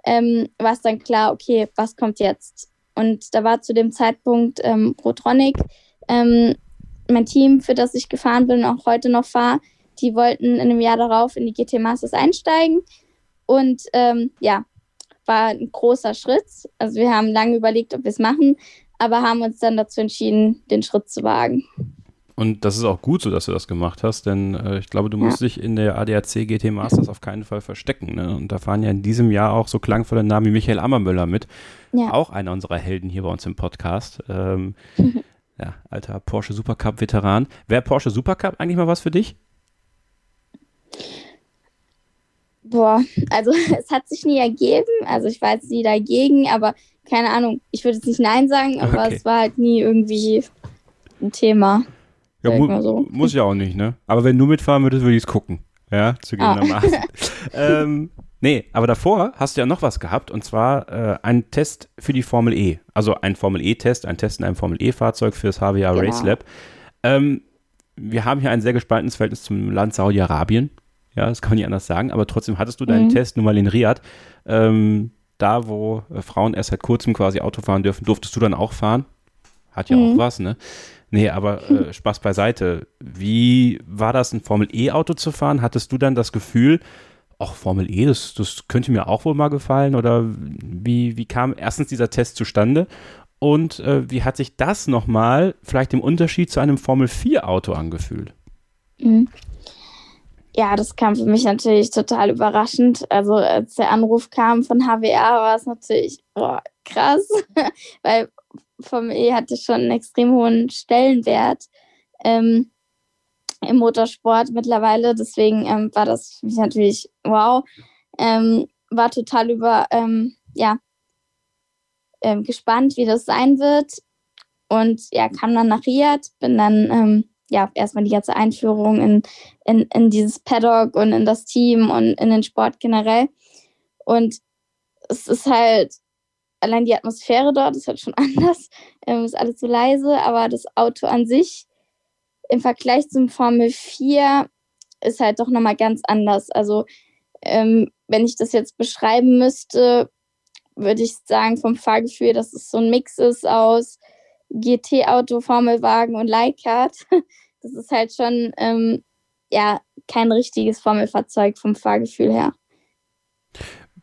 ähm, war es dann klar, okay, was kommt jetzt? Und da war zu dem Zeitpunkt ähm, Rotronic, ähm, mein Team, für das ich gefahren bin und auch heute noch fahre, die wollten in einem Jahr darauf in die GT Masters einsteigen. Und ähm, ja, war ein großer Schritt. Also wir haben lange überlegt, ob wir es machen, aber haben uns dann dazu entschieden, den Schritt zu wagen.
Und das ist auch gut so, dass du das gemacht hast, denn äh, ich glaube, du musst ja. dich in der ADAC GT Masters auf keinen Fall verstecken. Ne? Und da fahren ja in diesem Jahr auch so klangvolle Namen wie Michael Ammermüller mit. Ja. Auch einer unserer Helden hier bei uns im Podcast. Ähm, <laughs> ja, alter Porsche Supercup-Veteran. Wäre Porsche Supercup eigentlich mal was für dich?
Boah, also <laughs> es hat sich nie ergeben. Also ich war jetzt nie dagegen, aber keine Ahnung, ich würde jetzt nicht Nein sagen, aber
Okay.
es war halt nie irgendwie ein Thema.
Ja, mu
so.
muss ja auch nicht, ne? Aber wenn du mitfahren würdest, würde ich es gucken. Ja, zugegebenermaßen. <laughs> ähm, nee, aber davor hast du ja noch was gehabt und zwar äh, einen Test für die Formel E. Also ein Formel E-Test, ein Test in einem Formel E-Fahrzeug für das HWA
Genau.
Race Lab. Ähm, wir haben hier ein sehr gespaltenes Verhältnis zum Land Saudi-Arabien. Ja, das kann man nicht anders sagen, aber trotzdem hattest du deinen
Mhm.
Test nun mal in Riyadh. Ähm, da, wo äh, Frauen erst seit kurzem quasi Auto fahren dürfen, durftest du dann auch fahren? Hat ja auch
Mhm.
was, ne? Nee, aber äh, <laughs> Spaß beiseite. Wie war das, ein Formel-E-Auto zu fahren? Hattest du dann das Gefühl, ach, Formel E, das, das könnte mir auch wohl mal gefallen? Oder wie, wie kam erstens dieser Test zustande? Und äh, wie hat sich das nochmal vielleicht im Unterschied zu einem Formel-4-Auto angefühlt?
Ja, das kam für mich natürlich total überraschend. Also als der Anruf kam von HWA, war es natürlich boah, krass, <laughs> weil Formel E hatte schon einen extrem hohen Stellenwert ähm, im Motorsport mittlerweile. Deswegen ähm, war das für mich natürlich wow. Ähm, war total über, ähm, ja, ähm, gespannt, wie das sein wird. Und ja, kam dann nach Riyadh, bin dann ähm, ja erstmal die ganze Einführung in, in, in dieses Paddock und in das Team und in den Sport generell. Und es ist halt, allein die Atmosphäre dort ist halt schon <laughs> anders. Ähm, ist alles so leise, aber das Auto an sich im Vergleich zum Formel 4 ist halt doch nochmal ganz anders. Also, ähm, wenn ich das jetzt beschreiben müsste, würde ich sagen, vom Fahrgefühl, dass es so ein Mix ist aus GT-Auto, Formelwagen und Leihkart. <laughs> Das ist halt schon ähm, ja kein richtiges Formelfahrzeug vom Fahrgefühl her.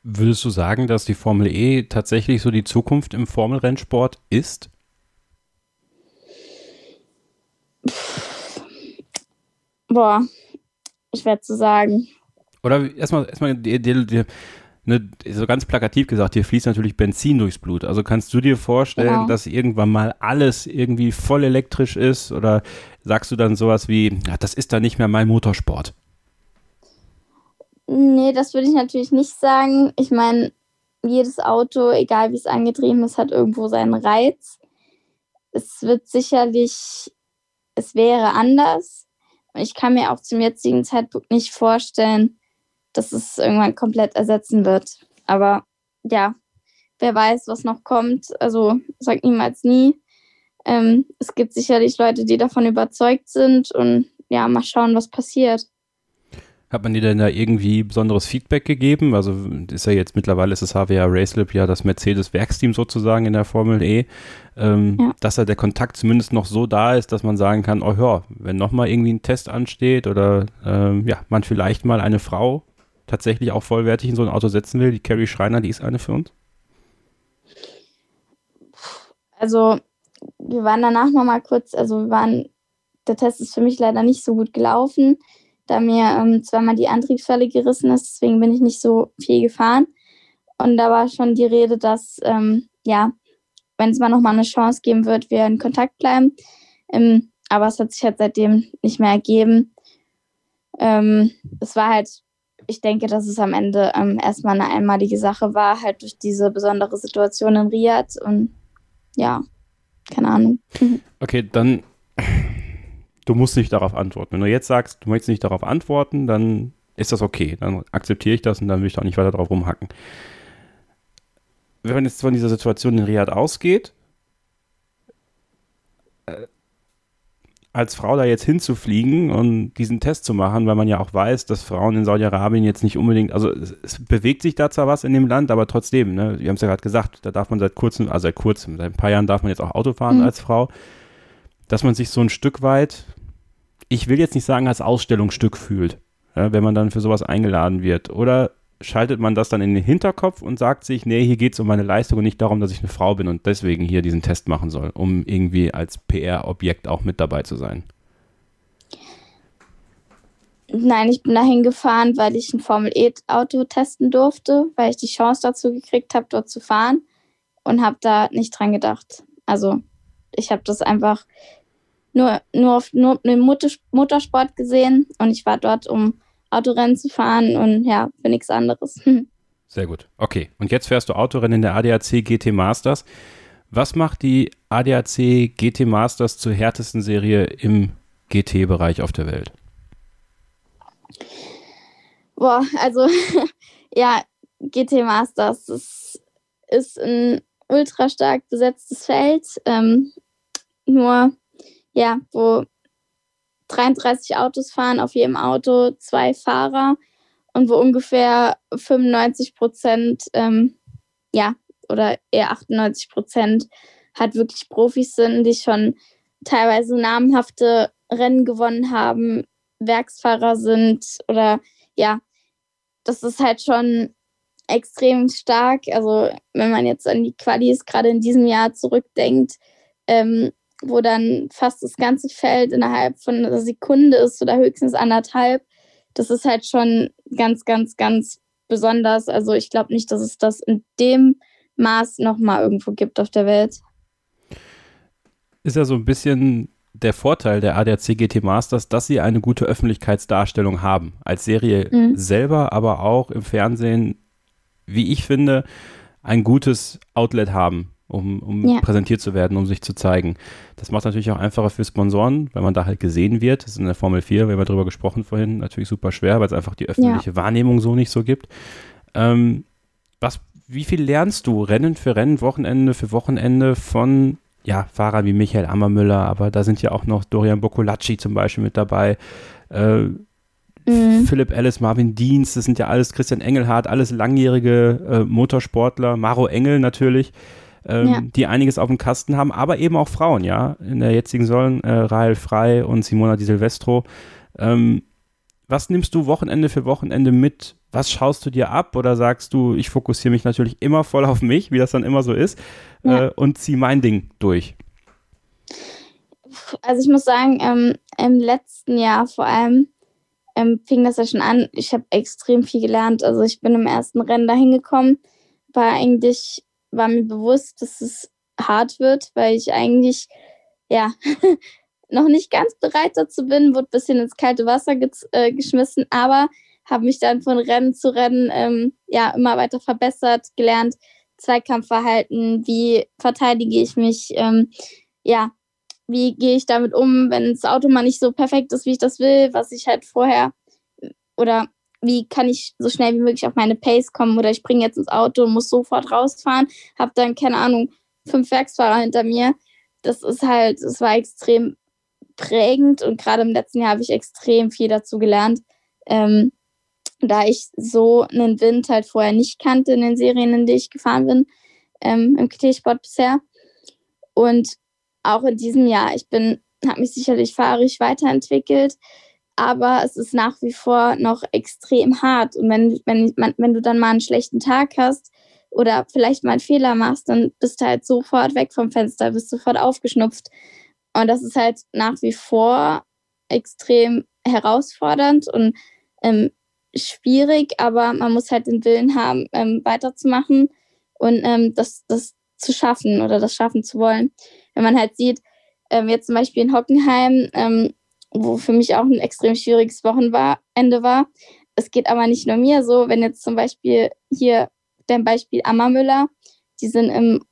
Würdest du sagen, dass die Formel E tatsächlich so die Zukunft im Formelrennsport ist?
Boah, schwer zu sagen.
Oder erstmal, erstmal dir, dir, dir, ne, so ganz plakativ gesagt, dir fließt natürlich Benzin durchs Blut. Also kannst du dir vorstellen,
Genau.
dass irgendwann mal alles irgendwie voll elektrisch ist? Oder sagst du dann sowas wie, ja, das ist dann nicht mehr mein Motorsport?
Nee, das würde ich natürlich nicht sagen. Ich meine, jedes Auto, egal wie es angetrieben ist, hat irgendwo seinen Reiz. Es wird sicherlich, es wäre anders. Und ich kann mir auch zum jetzigen Zeitpunkt nicht vorstellen, dass es irgendwann komplett ersetzen wird. Aber ja, wer weiß, was noch kommt. Also sag niemals nie. Ähm, es gibt sicherlich Leute, die davon überzeugt sind und ja, mal schauen, was passiert.
Hat man dir denn da irgendwie besonderes Feedback gegeben? Also ist ja jetzt mittlerweile ist das HWA Racelab ja das Mercedes-Werksteam sozusagen in der Formel E, ähm,
Ja.
dass da der Kontakt zumindest noch so da ist, dass man sagen kann, oh ja, wenn nochmal irgendwie ein Test ansteht oder ähm, ja, man vielleicht mal eine Frau tatsächlich auch vollwertig in so ein Auto setzen will, die Carrie Schreiner, die ist eine für uns.
Also wir waren danach nochmal kurz, also wir waren, der Test ist für mich leider nicht so gut gelaufen, da mir ähm, zweimal die Antriebsfalle gerissen ist, deswegen bin ich nicht so viel gefahren. Und da war schon die Rede, dass, ähm, ja, wenn es mal nochmal eine Chance geben wird, wir in Kontakt bleiben. Ähm, aber es hat sich halt seitdem nicht mehr ergeben. Ähm, es war halt, ich denke, dass es am Ende ähm, erstmal eine einmalige Sache war, halt durch diese besondere Situation in Riyadh und ja, keine Ahnung.
Okay, dann du musst nicht darauf antworten. Wenn du jetzt sagst, du möchtest nicht darauf antworten, dann ist das okay. Dann akzeptiere ich das und dann will ich da auch nicht weiter drauf rumhacken. Wenn man jetzt von dieser Situation in Riyadh ausgeht, äh, als Frau da jetzt hinzufliegen und diesen Test zu machen, weil man ja auch weiß, dass Frauen in Saudi-Arabien jetzt nicht unbedingt, also es, es bewegt sich da zwar was in dem Land, aber trotzdem, ne, wir haben es ja gerade gesagt, da darf man seit kurzem, also seit kurzem, seit ein paar Jahren darf man jetzt auch Auto fahren
Mhm.
als Frau, dass man sich so ein Stück weit, ich will jetzt nicht sagen als Ausstellungsstück fühlt, ja, wenn man dann für sowas eingeladen wird. Oder schaltet man das dann in den Hinterkopf und sagt sich, nee, hier geht es um meine Leistung und nicht darum, dass ich eine Frau bin und deswegen hier diesen Test machen soll, um irgendwie als PR-Objekt auch mit dabei zu sein.
Nein, ich bin dahin gefahren, weil ich ein Formel-E-Auto testen durfte, weil ich die Chance dazu gekriegt habe, dort zu fahren und habe da nicht dran gedacht. Also ich habe das einfach nur, nur auf nur Motorsport gesehen und ich war dort, um Autorennen zu fahren und ja, für nichts anderes. <laughs>
Sehr gut. Okay. Und jetzt fährst du Autorennen in der ADAC GT Masters. Was macht die ADAC GT Masters zur härtesten Serie im GT-Bereich auf der Welt?
Boah, also <laughs> ja, GT Masters ist, ist ein ultra stark besetztes Feld. Ähm, nur, ja, wo 33 Autos fahren, auf jedem Auto zwei Fahrer und wo ungefähr 95 Prozent, ähm, ja, oder eher 98 Prozent halt wirklich Profis sind, die schon teilweise namhafte Rennen gewonnen haben, Werksfahrer sind oder ja, das ist halt schon extrem stark. Also wenn man jetzt an die Qualis gerade in diesem Jahr zurückdenkt, ähm, wo dann fast das ganze Feld innerhalb von einer Sekunde ist oder höchstens anderthalb, das ist halt schon ganz, ganz, ganz besonders. Also ich glaube nicht, dass es das in dem Maß nochmal irgendwo gibt auf der Welt.
Ist ja so ein bisschen der Vorteil der ADAC GT Masters, dass sie eine gute Öffentlichkeitsdarstellung haben. Als Serie mhm. selber, aber auch im Fernsehen, wie ich finde, ein gutes Outlet haben, um, um ja. präsentiert zu werden, um sich zu zeigen. Das macht natürlich auch einfacher für Sponsoren, weil man da halt gesehen wird. Das ist in der Formel 4, wir haben darüber gesprochen vorhin, natürlich super schwer, weil es einfach die öffentliche ja. Wahrnehmung so nicht so gibt. Ähm, was, wie viel lernst du Rennen für Rennen, Wochenende für Wochenende von ja, Fahrer wie Michael Ammermüller, aber da sind ja auch noch Dorian Boccolacci zum Beispiel mit dabei. Äh, mhm. Philipp Ellis, Marvin Dienst, das sind ja alles Christian Engelhardt, alles langjährige äh, Motorsportler, Maro Engel natürlich, ähm, ja. die einiges auf dem Kasten haben, aber eben auch Frauen, ja, in der jetzigen Säulen, äh, Rahel Frei und Simona Di Silvestro. Ähm, was nimmst du Wochenende für Wochenende mit? Was schaust du dir ab? Oder sagst du, ich fokussiere mich natürlich immer voll auf mich, wie das dann immer so ist, ja. äh, und ziehe mein Ding durch?
Also ich muss sagen, ähm, im letzten Jahr vor allem ähm, fing das ja schon an. Ich habe extrem viel gelernt. Also ich bin im ersten Rennen dahin gekommen, war eigentlich, war mir bewusst, dass es hart wird, weil ich eigentlich, ja, <laughs> noch nicht ganz bereit dazu bin, wurde ein bisschen ins kalte Wasser äh, geschmissen, aber habe mich dann von Rennen zu Rennen ähm, ja immer weiter verbessert, gelernt, Zweikampfverhalten, wie verteidige ich mich, ähm, ja, wie gehe ich damit um, wenn das Auto mal nicht so perfekt ist, wie ich das will, was ich halt vorher oder wie kann ich so schnell wie möglich auf meine Pace kommen oder ich bringe jetzt ins Auto und muss sofort rausfahren, habe dann keine Ahnung fünf Werksfahrer hinter mir. Das ist halt, es war extrem prägend und gerade im letzten Jahr habe ich extrem viel dazu gelernt, ähm, da ich so einen Wind halt vorher nicht kannte in den Serien, in denen ich gefahren bin, ähm, im KT-Sport bisher. Und auch in diesem Jahr, ich bin, habe mich sicherlich fahrisch weiterentwickelt, aber es ist nach wie vor noch extrem hart. Und wenn, wenn, wenn du dann mal einen schlechten Tag hast oder vielleicht mal einen Fehler machst, dann bist du halt sofort weg vom Fenster, bist sofort aufgeschnupft. Und das ist halt nach wie vor extrem herausfordernd und ähm, schwierig, aber man muss halt den Willen haben, ähm, weiterzumachen und ähm, das, das zu schaffen oder das schaffen zu wollen. Wenn man halt sieht, ähm, jetzt zum Beispiel in Hockenheim, ähm, wo für mich auch ein extrem schwieriges Wochenende war. Es geht aber nicht nur mir so, wenn jetzt zum Beispiel hier dein Beispiel Ammermüller, die sind im,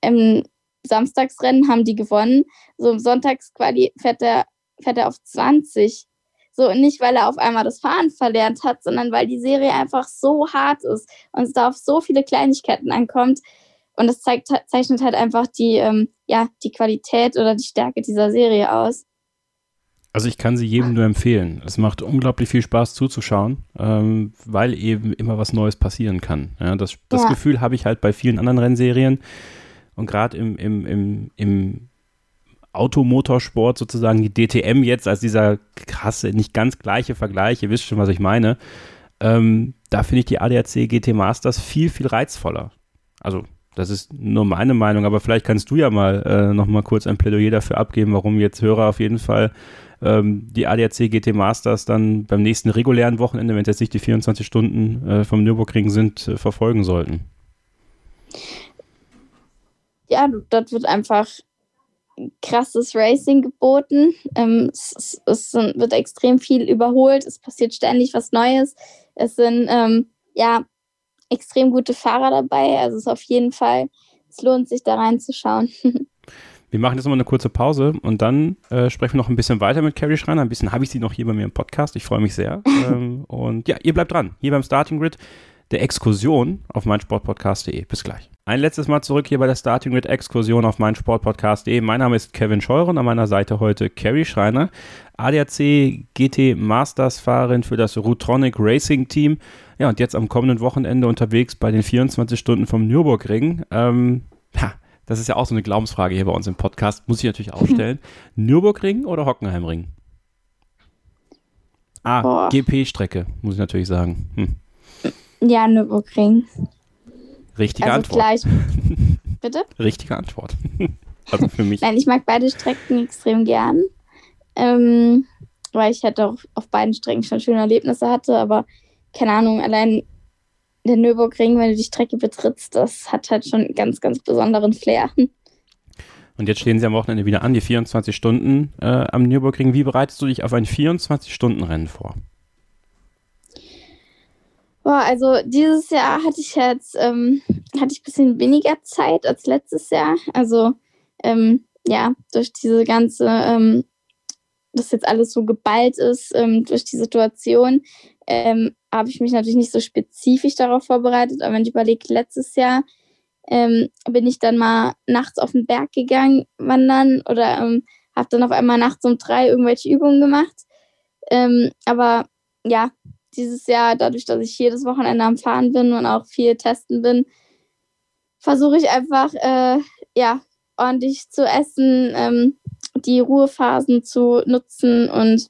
im Samstagsrennen haben die gewonnen. So im Sonntagsquali fährt er, fährt er auf 20. So nicht, weil er auf einmal das Fahren verlernt hat, sondern weil die Serie einfach so hart ist und es da auf so viele Kleinigkeiten ankommt. Und das zeigt, zeichnet halt einfach die, ähm, ja, die Qualität oder die Stärke dieser Serie aus.
Also ich kann sie jedem nur empfehlen. Es macht unglaublich viel Spaß zuzuschauen, ähm, weil eben immer was Neues passieren kann. Ja, das das ja. Gefühl habe ich halt bei vielen anderen Rennserien. Und gerade im, im, im, im Automotorsport sozusagen die DTM jetzt als dieser krasse, nicht ganz gleiche Vergleich, ihr wisst schon, was ich meine, ähm, da finde ich die ADAC GT Masters viel, viel reizvoller. Also das ist nur meine Meinung, aber vielleicht kannst du ja mal äh, noch mal kurz ein Plädoyer dafür abgeben, warum jetzt Hörer auf jeden Fall ähm, die ADAC GT Masters dann beim nächsten regulären Wochenende, wenn es jetzt nicht die 24 Stunden äh, vom Nürburgring sind, äh, verfolgen sollten
ja, das wird einfach krasses Racing geboten. Ähm, es, es, wird extrem viel überholt, es passiert ständig was Neues. Es sind ähm, ja extrem gute Fahrer dabei. Also es ist auf jeden Fall, es lohnt sich da reinzuschauen. <laughs>
Wir machen jetzt nochmal eine kurze Pause und dann äh, sprechen wir noch ein bisschen weiter mit Carrie Schreiner. Ein bisschen habe ich sie noch hier bei mir im Podcast. Ich freue mich sehr. <laughs> ähm, und ja, ihr bleibt dran. Hier beim Starting Grid der Exkursion auf meinsportpodcast.de. Bis gleich. Ein letztes Mal zurück hier bei der Starting Grid Exkursion auf meinsportpodcast.de. Mein Name ist Kevin Scheuren, an meiner Seite heute Carrie Schreiner, ADAC GT Masters Fahrerin für das Rutronic Racing Team. Ja, und jetzt am kommenden Wochenende unterwegs bei den 24 Stunden vom Nürburgring. Ähm, ja, das ist ja auch so eine Glaubensfrage hier bei uns im Podcast, muss ich natürlich auch stellen. <laughs> Nürburgring oder Hockenheimring? Ah, GP-Strecke, muss ich natürlich sagen. Hm.
Ja, Nürburgring.
Richtige also Antwort.
Gleich. <laughs> Bitte?
Richtige Antwort. <laughs> also für mich.
Nein, ich mag beide Strecken extrem gern. Ähm, weil ich halt auch auf beiden Strecken schon schöne Erlebnisse hatte, aber keine Ahnung, allein der Nürburgring, wenn du die Strecke betrittst, das hat halt schon einen ganz, ganz besonderen Flair.
Und jetzt stehen sie am Wochenende wieder an, die 24 Stunden äh, am Nürburgring. Wie bereitest du dich auf ein 24-Stunden-Rennen vor?
Boah, also dieses Jahr hatte ich jetzt ähm, hatte ich ein bisschen weniger Zeit als letztes Jahr. Also ähm, ja, durch diese ganze, ähm, dass jetzt alles so geballt ist, ähm, durch die Situation, ähm, habe ich mich natürlich nicht so spezifisch darauf vorbereitet. Aber wenn ich überlege, letztes Jahr ähm, bin ich dann mal nachts auf den Berg gegangen, wandern oder habe dann auf einmal nachts um drei irgendwelche Übungen gemacht. aber ja, dieses Jahr, dadurch, dass ich jedes Wochenende am Fahren bin und auch viel testen bin, versuche ich einfach, äh, ja, ordentlich zu essen, ähm, die Ruhephasen zu nutzen und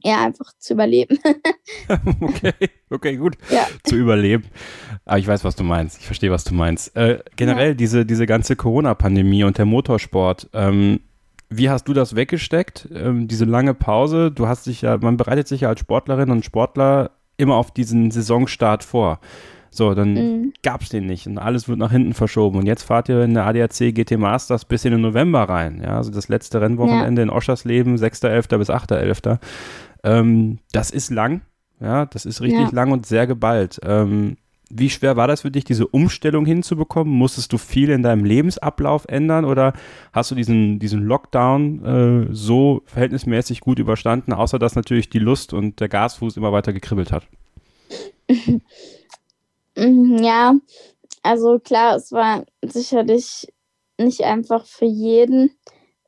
ja, einfach zu überleben. <laughs> <laughs>
okay, okay, gut. Ja. Zu überleben. Aber ich weiß, was du meinst. Ich verstehe, was du meinst. Äh, generell ja. diese, diese ganze Corona-Pandemie und der Motorsport, ähm, wie hast du das weggesteckt, ähm, diese lange Pause? Du hast dich ja, man bereitet sich ja als Sportlerin und Sportler immer auf diesen Saisonstart vor. So, dann mhm. gab es den nicht und alles wird nach hinten verschoben. Und jetzt fahrt ihr in der ADAC GT Masters bis in den November rein. Ja, also das letzte Rennwochenende ja. in Oschersleben, 6.11. bis 8.11. Ähm, das ist lang. Ja, das ist richtig ja. lang und sehr geballt. Ähm, wie schwer war das für dich, diese Umstellung hinzubekommen? Musstest du viel in deinem Lebensablauf ändern oder hast du diesen, diesen Lockdown äh, so verhältnismäßig gut überstanden, außer dass natürlich die Lust und der Gasfuß immer weiter gekribbelt hat? <laughs>
Ja, also klar, es war sicherlich nicht einfach für jeden,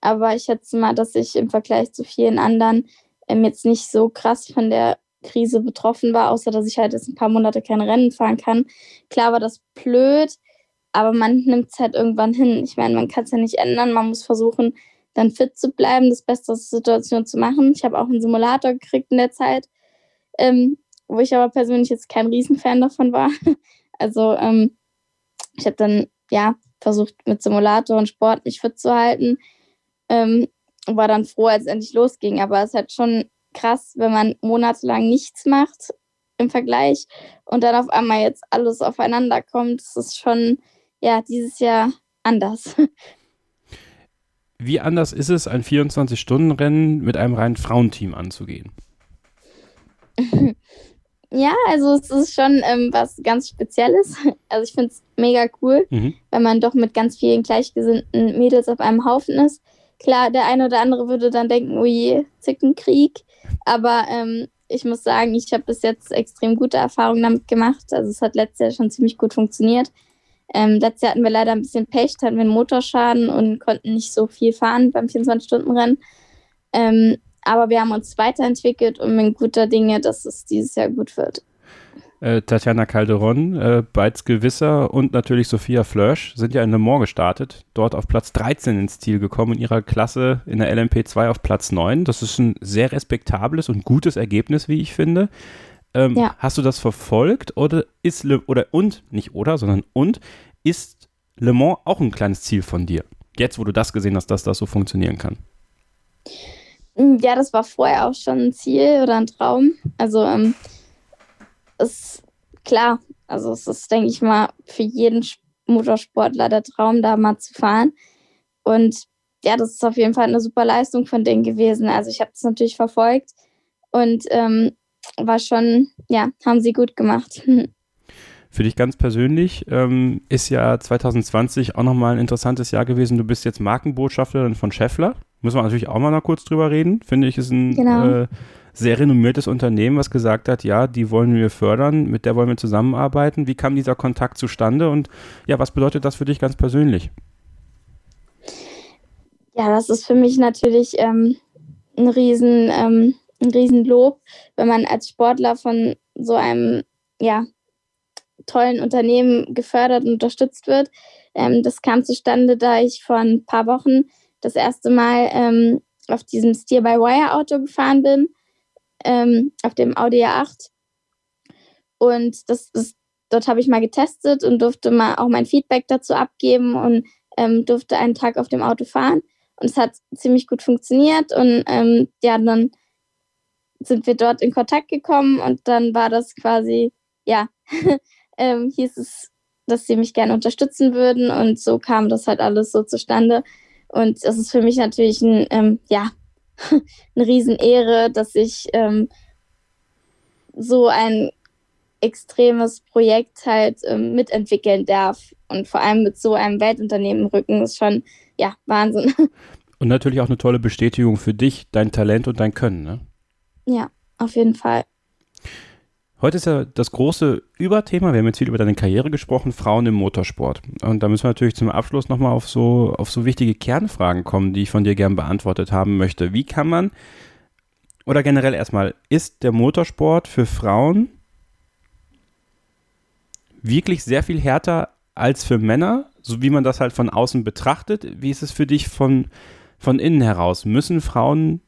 aber ich schätze mal, dass ich im Vergleich zu vielen anderen ähm, jetzt nicht so krass von der Krise betroffen war, außer dass ich halt jetzt ein paar Monate kein Rennen fahren kann. Klar war das blöd, aber man nimmt es halt irgendwann hin. Ich meine, man kann es ja nicht ändern. Man muss versuchen, dann fit zu bleiben, das Beste aus der Situation zu machen. Ich habe auch einen Simulator gekriegt in der Zeit, ähm, wo ich aber persönlich jetzt kein Riesenfan davon war. <laughs> Also ähm, ich habe dann ja versucht mit Simulator und Sport mich fit zu halten ähm, und war dann froh, als es endlich losging. Aber es hat schon krass, wenn man monatelang nichts macht im Vergleich und dann auf einmal jetzt alles aufeinander kommt. Das ist schon, ja, dieses Jahr anders.
Wie anders ist es, ein 24-Stunden-Rennen mit einem reinen Frauenteam anzugehen? <laughs>
Ja, also es ist schon ähm, was ganz Spezielles. Also ich finde es mega cool, mhm. wenn man doch mit ganz vielen gleichgesinnten Mädels auf einem Haufen ist. Klar, der eine oder andere würde dann denken, oh je, Zickenkrieg. Aber ähm, ich muss sagen, ich habe bis jetzt extrem gute Erfahrungen damit gemacht. Also es hat letztes Jahr schon ziemlich gut funktioniert. Ähm, letztes Jahr hatten wir leider ein bisschen Pech, hatten wir einen Motorschaden und konnten nicht so viel fahren beim 24-Stunden-Rennen. Ähm, aber wir haben uns weiterentwickelt und bin guter Dinge, dass es dieses Jahr gut wird.
Äh, Tatjana Calderon, äh, Beiz Gewisser und natürlich Sophia Flörsch sind ja in Le Mans gestartet, dort auf Platz 13 ins Ziel gekommen, in ihrer Klasse in der LMP2 auf Platz 9. Das ist ein sehr respektables und gutes Ergebnis, wie ich finde. Ähm, ja. Hast du das verfolgt oder ist Le oder und, nicht oder, sondern und, ist Le Mans auch ein kleines Ziel von dir? Jetzt, wo du das gesehen hast, dass das so funktionieren kann.
Ja, das war vorher auch schon ein Ziel oder ein Traum. Also ähm, ist klar, also es ist, denke ich mal, für jeden Motorsportler der Traum, da mal zu fahren. Und ja, das ist auf jeden Fall eine super Leistung von denen gewesen. Also ich habe das natürlich verfolgt und ähm, war schon, ja, haben sie gut gemacht. <laughs>
Für dich ganz persönlich ähm, ist ja 2020 auch nochmal ein interessantes Jahr gewesen. Du bist jetzt Markenbotschafterin von Scheffler. Müssen wir natürlich auch mal noch kurz drüber reden. Finde ich, ist ein genau. äh, sehr renommiertes Unternehmen, was gesagt hat, ja, die wollen wir fördern, mit der wollen wir zusammenarbeiten. Wie kam dieser Kontakt zustande und ja, was bedeutet das für dich ganz persönlich?
Ja, das ist für mich natürlich ähm, ein riesen, ähm, ein Riesenlob, wenn man als Sportler von so einem, ja, tollen Unternehmen gefördert und unterstützt wird. Ähm, das kam zustande, da ich vor ein paar Wochen das erste Mal ähm, auf diesem Steer-by-Wire-Auto gefahren bin, ähm, auf dem Audi A8. Und das, das dort habe ich mal getestet und durfte mal auch mein Feedback dazu abgeben und ähm, durfte einen Tag auf dem Auto fahren. Und es hat ziemlich gut funktioniert. Und ähm, ja, dann sind wir dort in Kontakt gekommen und dann war das quasi, ja, <laughs> ähm, hieß es, dass sie mich gerne unterstützen würden und so kam das halt alles so zustande. Und das ist für mich natürlich ein, ähm, ja, <laughs> eine Riesenehre, dass ich ähm, so ein extremes Projekt halt ähm, mitentwickeln darf. Und vor allem mit so einem Weltunternehmen im Rücken ist schon, ja, Wahnsinn. <laughs>
Und natürlich auch eine tolle Bestätigung für dich, dein Talent und dein Können, ne?
Ja, auf jeden Fall.
Heute ist ja das große Überthema, wir haben jetzt viel über deine Karriere gesprochen, Frauen im Motorsport. Und da müssen wir natürlich zum Abschluss nochmal auf so, auf so wichtige Kernfragen kommen, die ich von dir gern beantwortet haben möchte. Wie kann man, oder generell erstmal, ist der Motorsport für Frauen wirklich sehr viel härter als für Männer, so wie man das halt von außen betrachtet? Wie ist es für dich von, von innen heraus? Müssen Frauen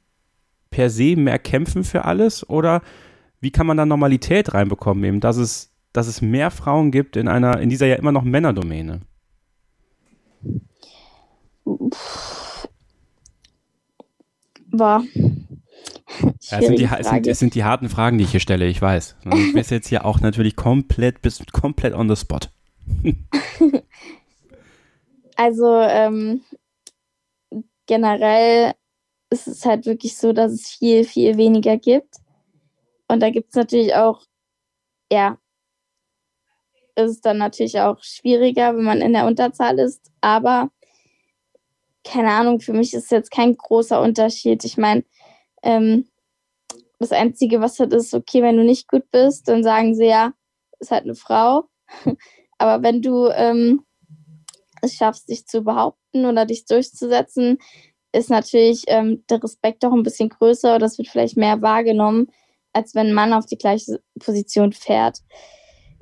per se mehr kämpfen für alles oder wie kann man da Normalität reinbekommen, eben, dass es, dass es mehr Frauen gibt in einer, in dieser ja immer noch Männerdomäne?
Boah.
Ja, es, sind die, es, sind, es sind die harten Fragen, die ich hier stelle, ich weiß. <laughs> Du bist jetzt hier auch natürlich komplett, bist komplett on the spot. <laughs>
also ähm, generell ist es halt wirklich so, dass es viel, viel weniger gibt. Und da gibt es natürlich auch, ja, ist es dann natürlich auch schwieriger, wenn man in der Unterzahl ist. Aber keine Ahnung, für mich ist jetzt kein großer Unterschied. Ich meine, ähm, das Einzige, was halt ist, okay, wenn du nicht gut bist, dann sagen sie ja, ist halt eine Frau. <laughs> Aber wenn du ähm, es schaffst, dich zu behaupten oder dich durchzusetzen, ist natürlich ähm, der Respekt auch ein bisschen größer oder es wird vielleicht mehr wahrgenommen als wenn ein Mann auf die gleiche Position fährt.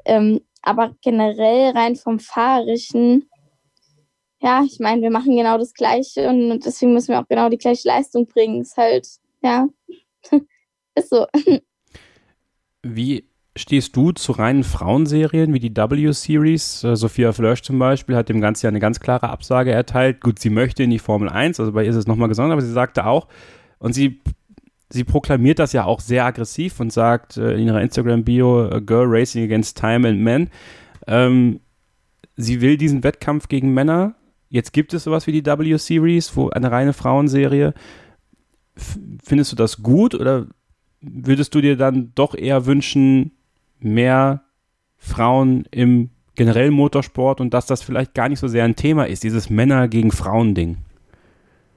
Ähm, aber generell rein vom Fahrerischen, ja, ich meine, wir machen genau das Gleiche und deswegen müssen wir auch genau die gleiche Leistung bringen. Ist halt, ja, <laughs> ist so.
Wie stehst du zu reinen Frauenserien wie die W-Series? Äh, Sophia Flörsch zum Beispiel hat dem Ganzen ja eine ganz klare Absage erteilt. Gut, sie möchte in die Formel 1, also bei ihr ist es nochmal gesondert, aber sie sagte auch, und sie sie proklamiert das ja auch sehr aggressiv und sagt äh, in ihrer Instagram-Bio, a girl racing against time and men. Ähm, sie will diesen Wettkampf gegen Männer. Jetzt gibt es sowas wie die W-Series, wo eine reine Frauenserie. F findest du das gut oder würdest du dir dann doch eher wünschen, mehr Frauen im generellen Motorsport und dass das vielleicht gar nicht so sehr ein Thema ist, dieses Männer gegen Frauen-Ding?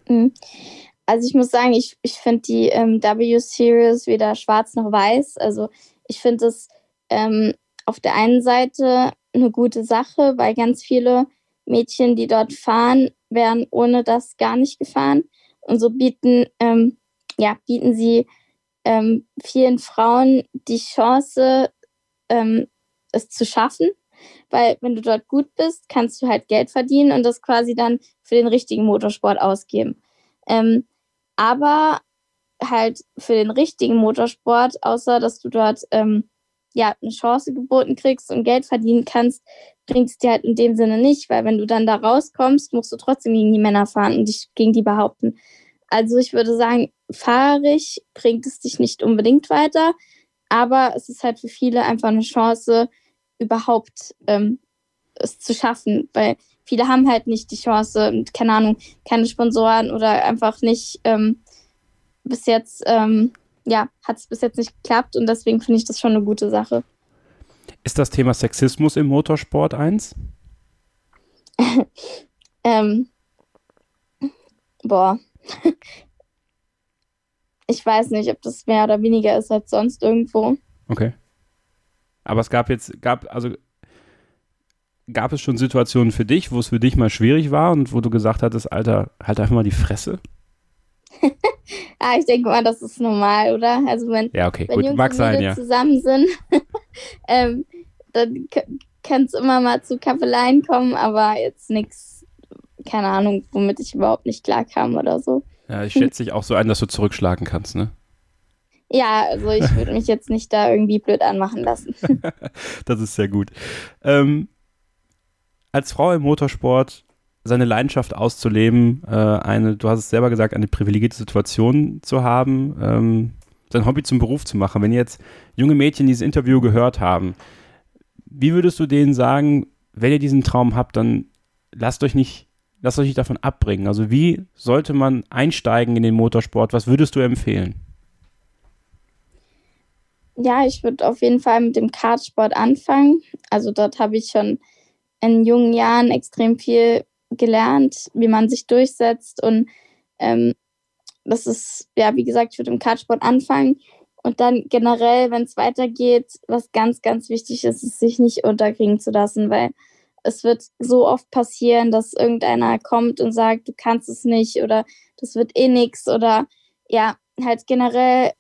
Mhm also ich muss sagen, ich, ich finde die ähm, W-Series weder schwarz noch weiß. Also ich finde es ähm, auf der einen Seite eine gute Sache, weil ganz viele Mädchen, die dort fahren, werden ohne das gar nicht gefahren. Und so bieten, ähm, ja, bieten sie ähm, vielen Frauen die Chance, ähm, es zu schaffen. Weil wenn du dort gut bist, kannst du halt Geld verdienen und das quasi dann für den richtigen Motorsport ausgeben. Ähm, aber halt für den richtigen Motorsport, außer dass du dort ähm, ja eine Chance geboten kriegst und Geld verdienen kannst, bringt es dir halt in dem Sinne nicht, weil wenn du dann da rauskommst, musst du trotzdem gegen die Männer fahren und dich gegen die behaupten. Also ich würde sagen, fahrig bringt es dich nicht unbedingt weiter, aber es ist halt für viele einfach eine Chance, überhaupt ähm, es zu schaffen, weil viele haben halt nicht die Chance, keine Ahnung, keine Sponsoren oder einfach nicht ähm, bis jetzt, ähm, ja, hat es bis jetzt nicht geklappt und deswegen finde ich das schon eine gute Sache.
Ist das Thema Sexismus im Motorsport eins? <laughs>
ähm, boah. <laughs> ich weiß nicht, ob das mehr oder weniger ist als sonst irgendwo.
Okay. Aber es gab jetzt, gab, also gab es schon Situationen für dich, wo es für dich mal schwierig war und wo du gesagt hattest, Alter, halt einfach mal die Fresse? <laughs>
ah, ich denke mal, das ist normal, oder? Also wenn,
ja, okay,
wenn
gut,
Jungs
mag sein, ja.
zusammen sind, <laughs> ähm, dann kann es immer mal zu Kappeleien kommen, aber jetzt nichts, keine Ahnung, womit ich überhaupt nicht klarkam oder so.
Ja, ich <laughs> schätze dich auch so ein, dass du zurückschlagen kannst, ne?
Ja, also ich würde mich jetzt nicht da irgendwie blöd anmachen lassen.
das ist sehr gut. Ähm, als Frau im Motorsport seine Leidenschaft auszuleben, äh, eine, du hast es selber gesagt, eine privilegierte Situation zu haben, ähm, sein Hobby zum Beruf zu machen. Wenn jetzt junge Mädchen dieses Interview gehört haben, wie würdest du denen sagen, wenn ihr diesen Traum habt, dann lasst euch nicht, lasst euch nicht davon abbringen. Also wie sollte man einsteigen in den Motorsport? Was würdest du empfehlen?
Ja, ich würde auf jeden Fall mit dem Kartsport anfangen. Also dort habe ich schon in jungen Jahren extrem viel gelernt, wie man sich durchsetzt. Und ähm, das ist, ja, wie gesagt, ich würde im Kartsport anfangen. Und dann generell, wenn es weitergeht, was ganz, ganz wichtig ist, ist, sich nicht unterkriegen zu lassen, weil es wird so oft passieren, dass irgendeiner kommt und sagt, du kannst es nicht oder das wird eh nichts oder ja, halt generell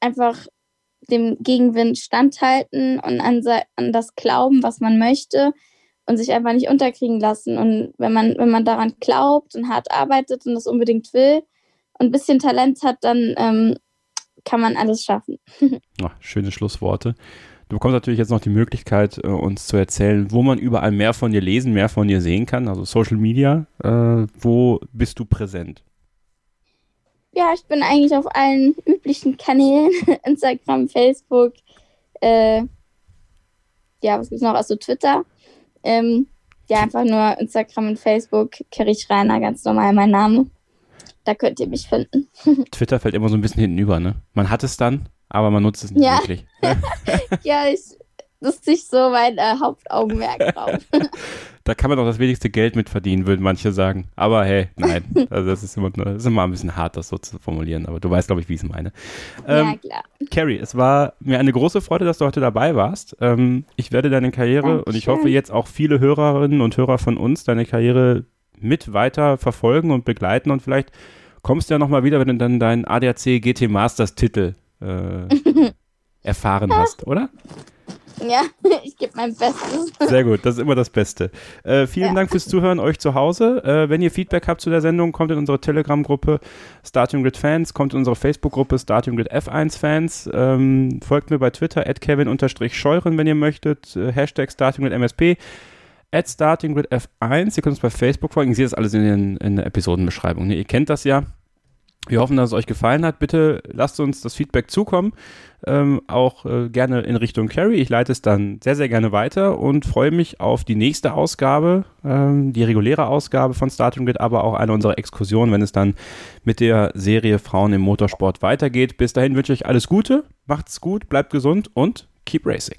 einfach dem Gegenwind standhalten und an, an das glauben, was man möchte und sich einfach nicht unterkriegen lassen. Und wenn man, wenn man daran glaubt und hart arbeitet und das unbedingt will und ein bisschen Talent hat, dann ähm, kann man alles schaffen. <laughs>
Ach, schöne Schlussworte. Du bekommst natürlich jetzt noch die Möglichkeit, äh, uns zu erzählen, wo man überall mehr von dir lesen, mehr von dir sehen kann, also Social Media. Äh, wo bist du präsent?
Ja, ich bin eigentlich auf allen üblichen Kanälen, <laughs> Instagram, Facebook, äh, ja, was gibt's noch, also Twitter. Ähm, ja, einfach nur Instagram und Facebook, Kerich Reiner, ganz normal mein Name. Da könnt ihr mich finden. <laughs>
Twitter fällt immer so ein bisschen hinten über, ne? Man hat es dann, aber man nutzt es nicht
Ja.
wirklich. <laughs>
ja, ich, das ist nicht so mein äh, Hauptaugenmerk drauf. <laughs>
Da kann man doch das wenigste Geld mit verdienen, würden manche sagen. Aber hey, nein. <laughs> Also das ist immer, das ist immer ein bisschen hart, das so zu formulieren. Aber du weißt, glaube ich, wie ich es meine.
ja,
Ähm,
klar.
Carrie, es war mir eine große Freude, dass du heute dabei warst. Ähm, ich werde deine Karriere und ich
Dankeschön.
hoffe jetzt auch viele Hörerinnen und Hörer von uns deine Karriere mit weiter verfolgen und begleiten und vielleicht kommst du ja nochmal wieder, wenn du dann deinen ADAC GT Masters Titel äh, <laughs> erfahren hast, oder?
Ja, <laughs> ich gebe mein Bestes.
Sehr gut, das ist immer das Beste. Äh, vielen
Ja.
Dank fürs Zuhören euch zu Hause. Äh, wenn ihr Feedback habt zu der Sendung, kommt in unsere Telegram-Gruppe Starting Grid Fans, kommt in unsere Facebook-Gruppe Starting Grid F1 Fans, ähm, folgt mir bei Twitter at Kevin-Scheuren, wenn ihr möchtet, äh, Hashtag Starting Grid MSP, at Starting Grid F1. Ihr könnt uns bei Facebook folgen. Ihr seht das alles in, den, in der Episodenbeschreibung. Ne? Ihr kennt das ja. Wir hoffen, dass es euch gefallen hat. Bitte lasst uns das Feedback zukommen. Ähm, auch äh, gerne in Richtung Carrie. Ich leite es dann sehr, sehr gerne weiter und freue mich auf die nächste Ausgabe, ähm, die reguläre Ausgabe von Starting Grid, aber auch eine unserer Exkursionen, wenn es dann mit der Serie Frauen im Motorsport weitergeht. Bis dahin wünsche ich euch alles Gute, macht's gut, bleibt gesund und keep racing.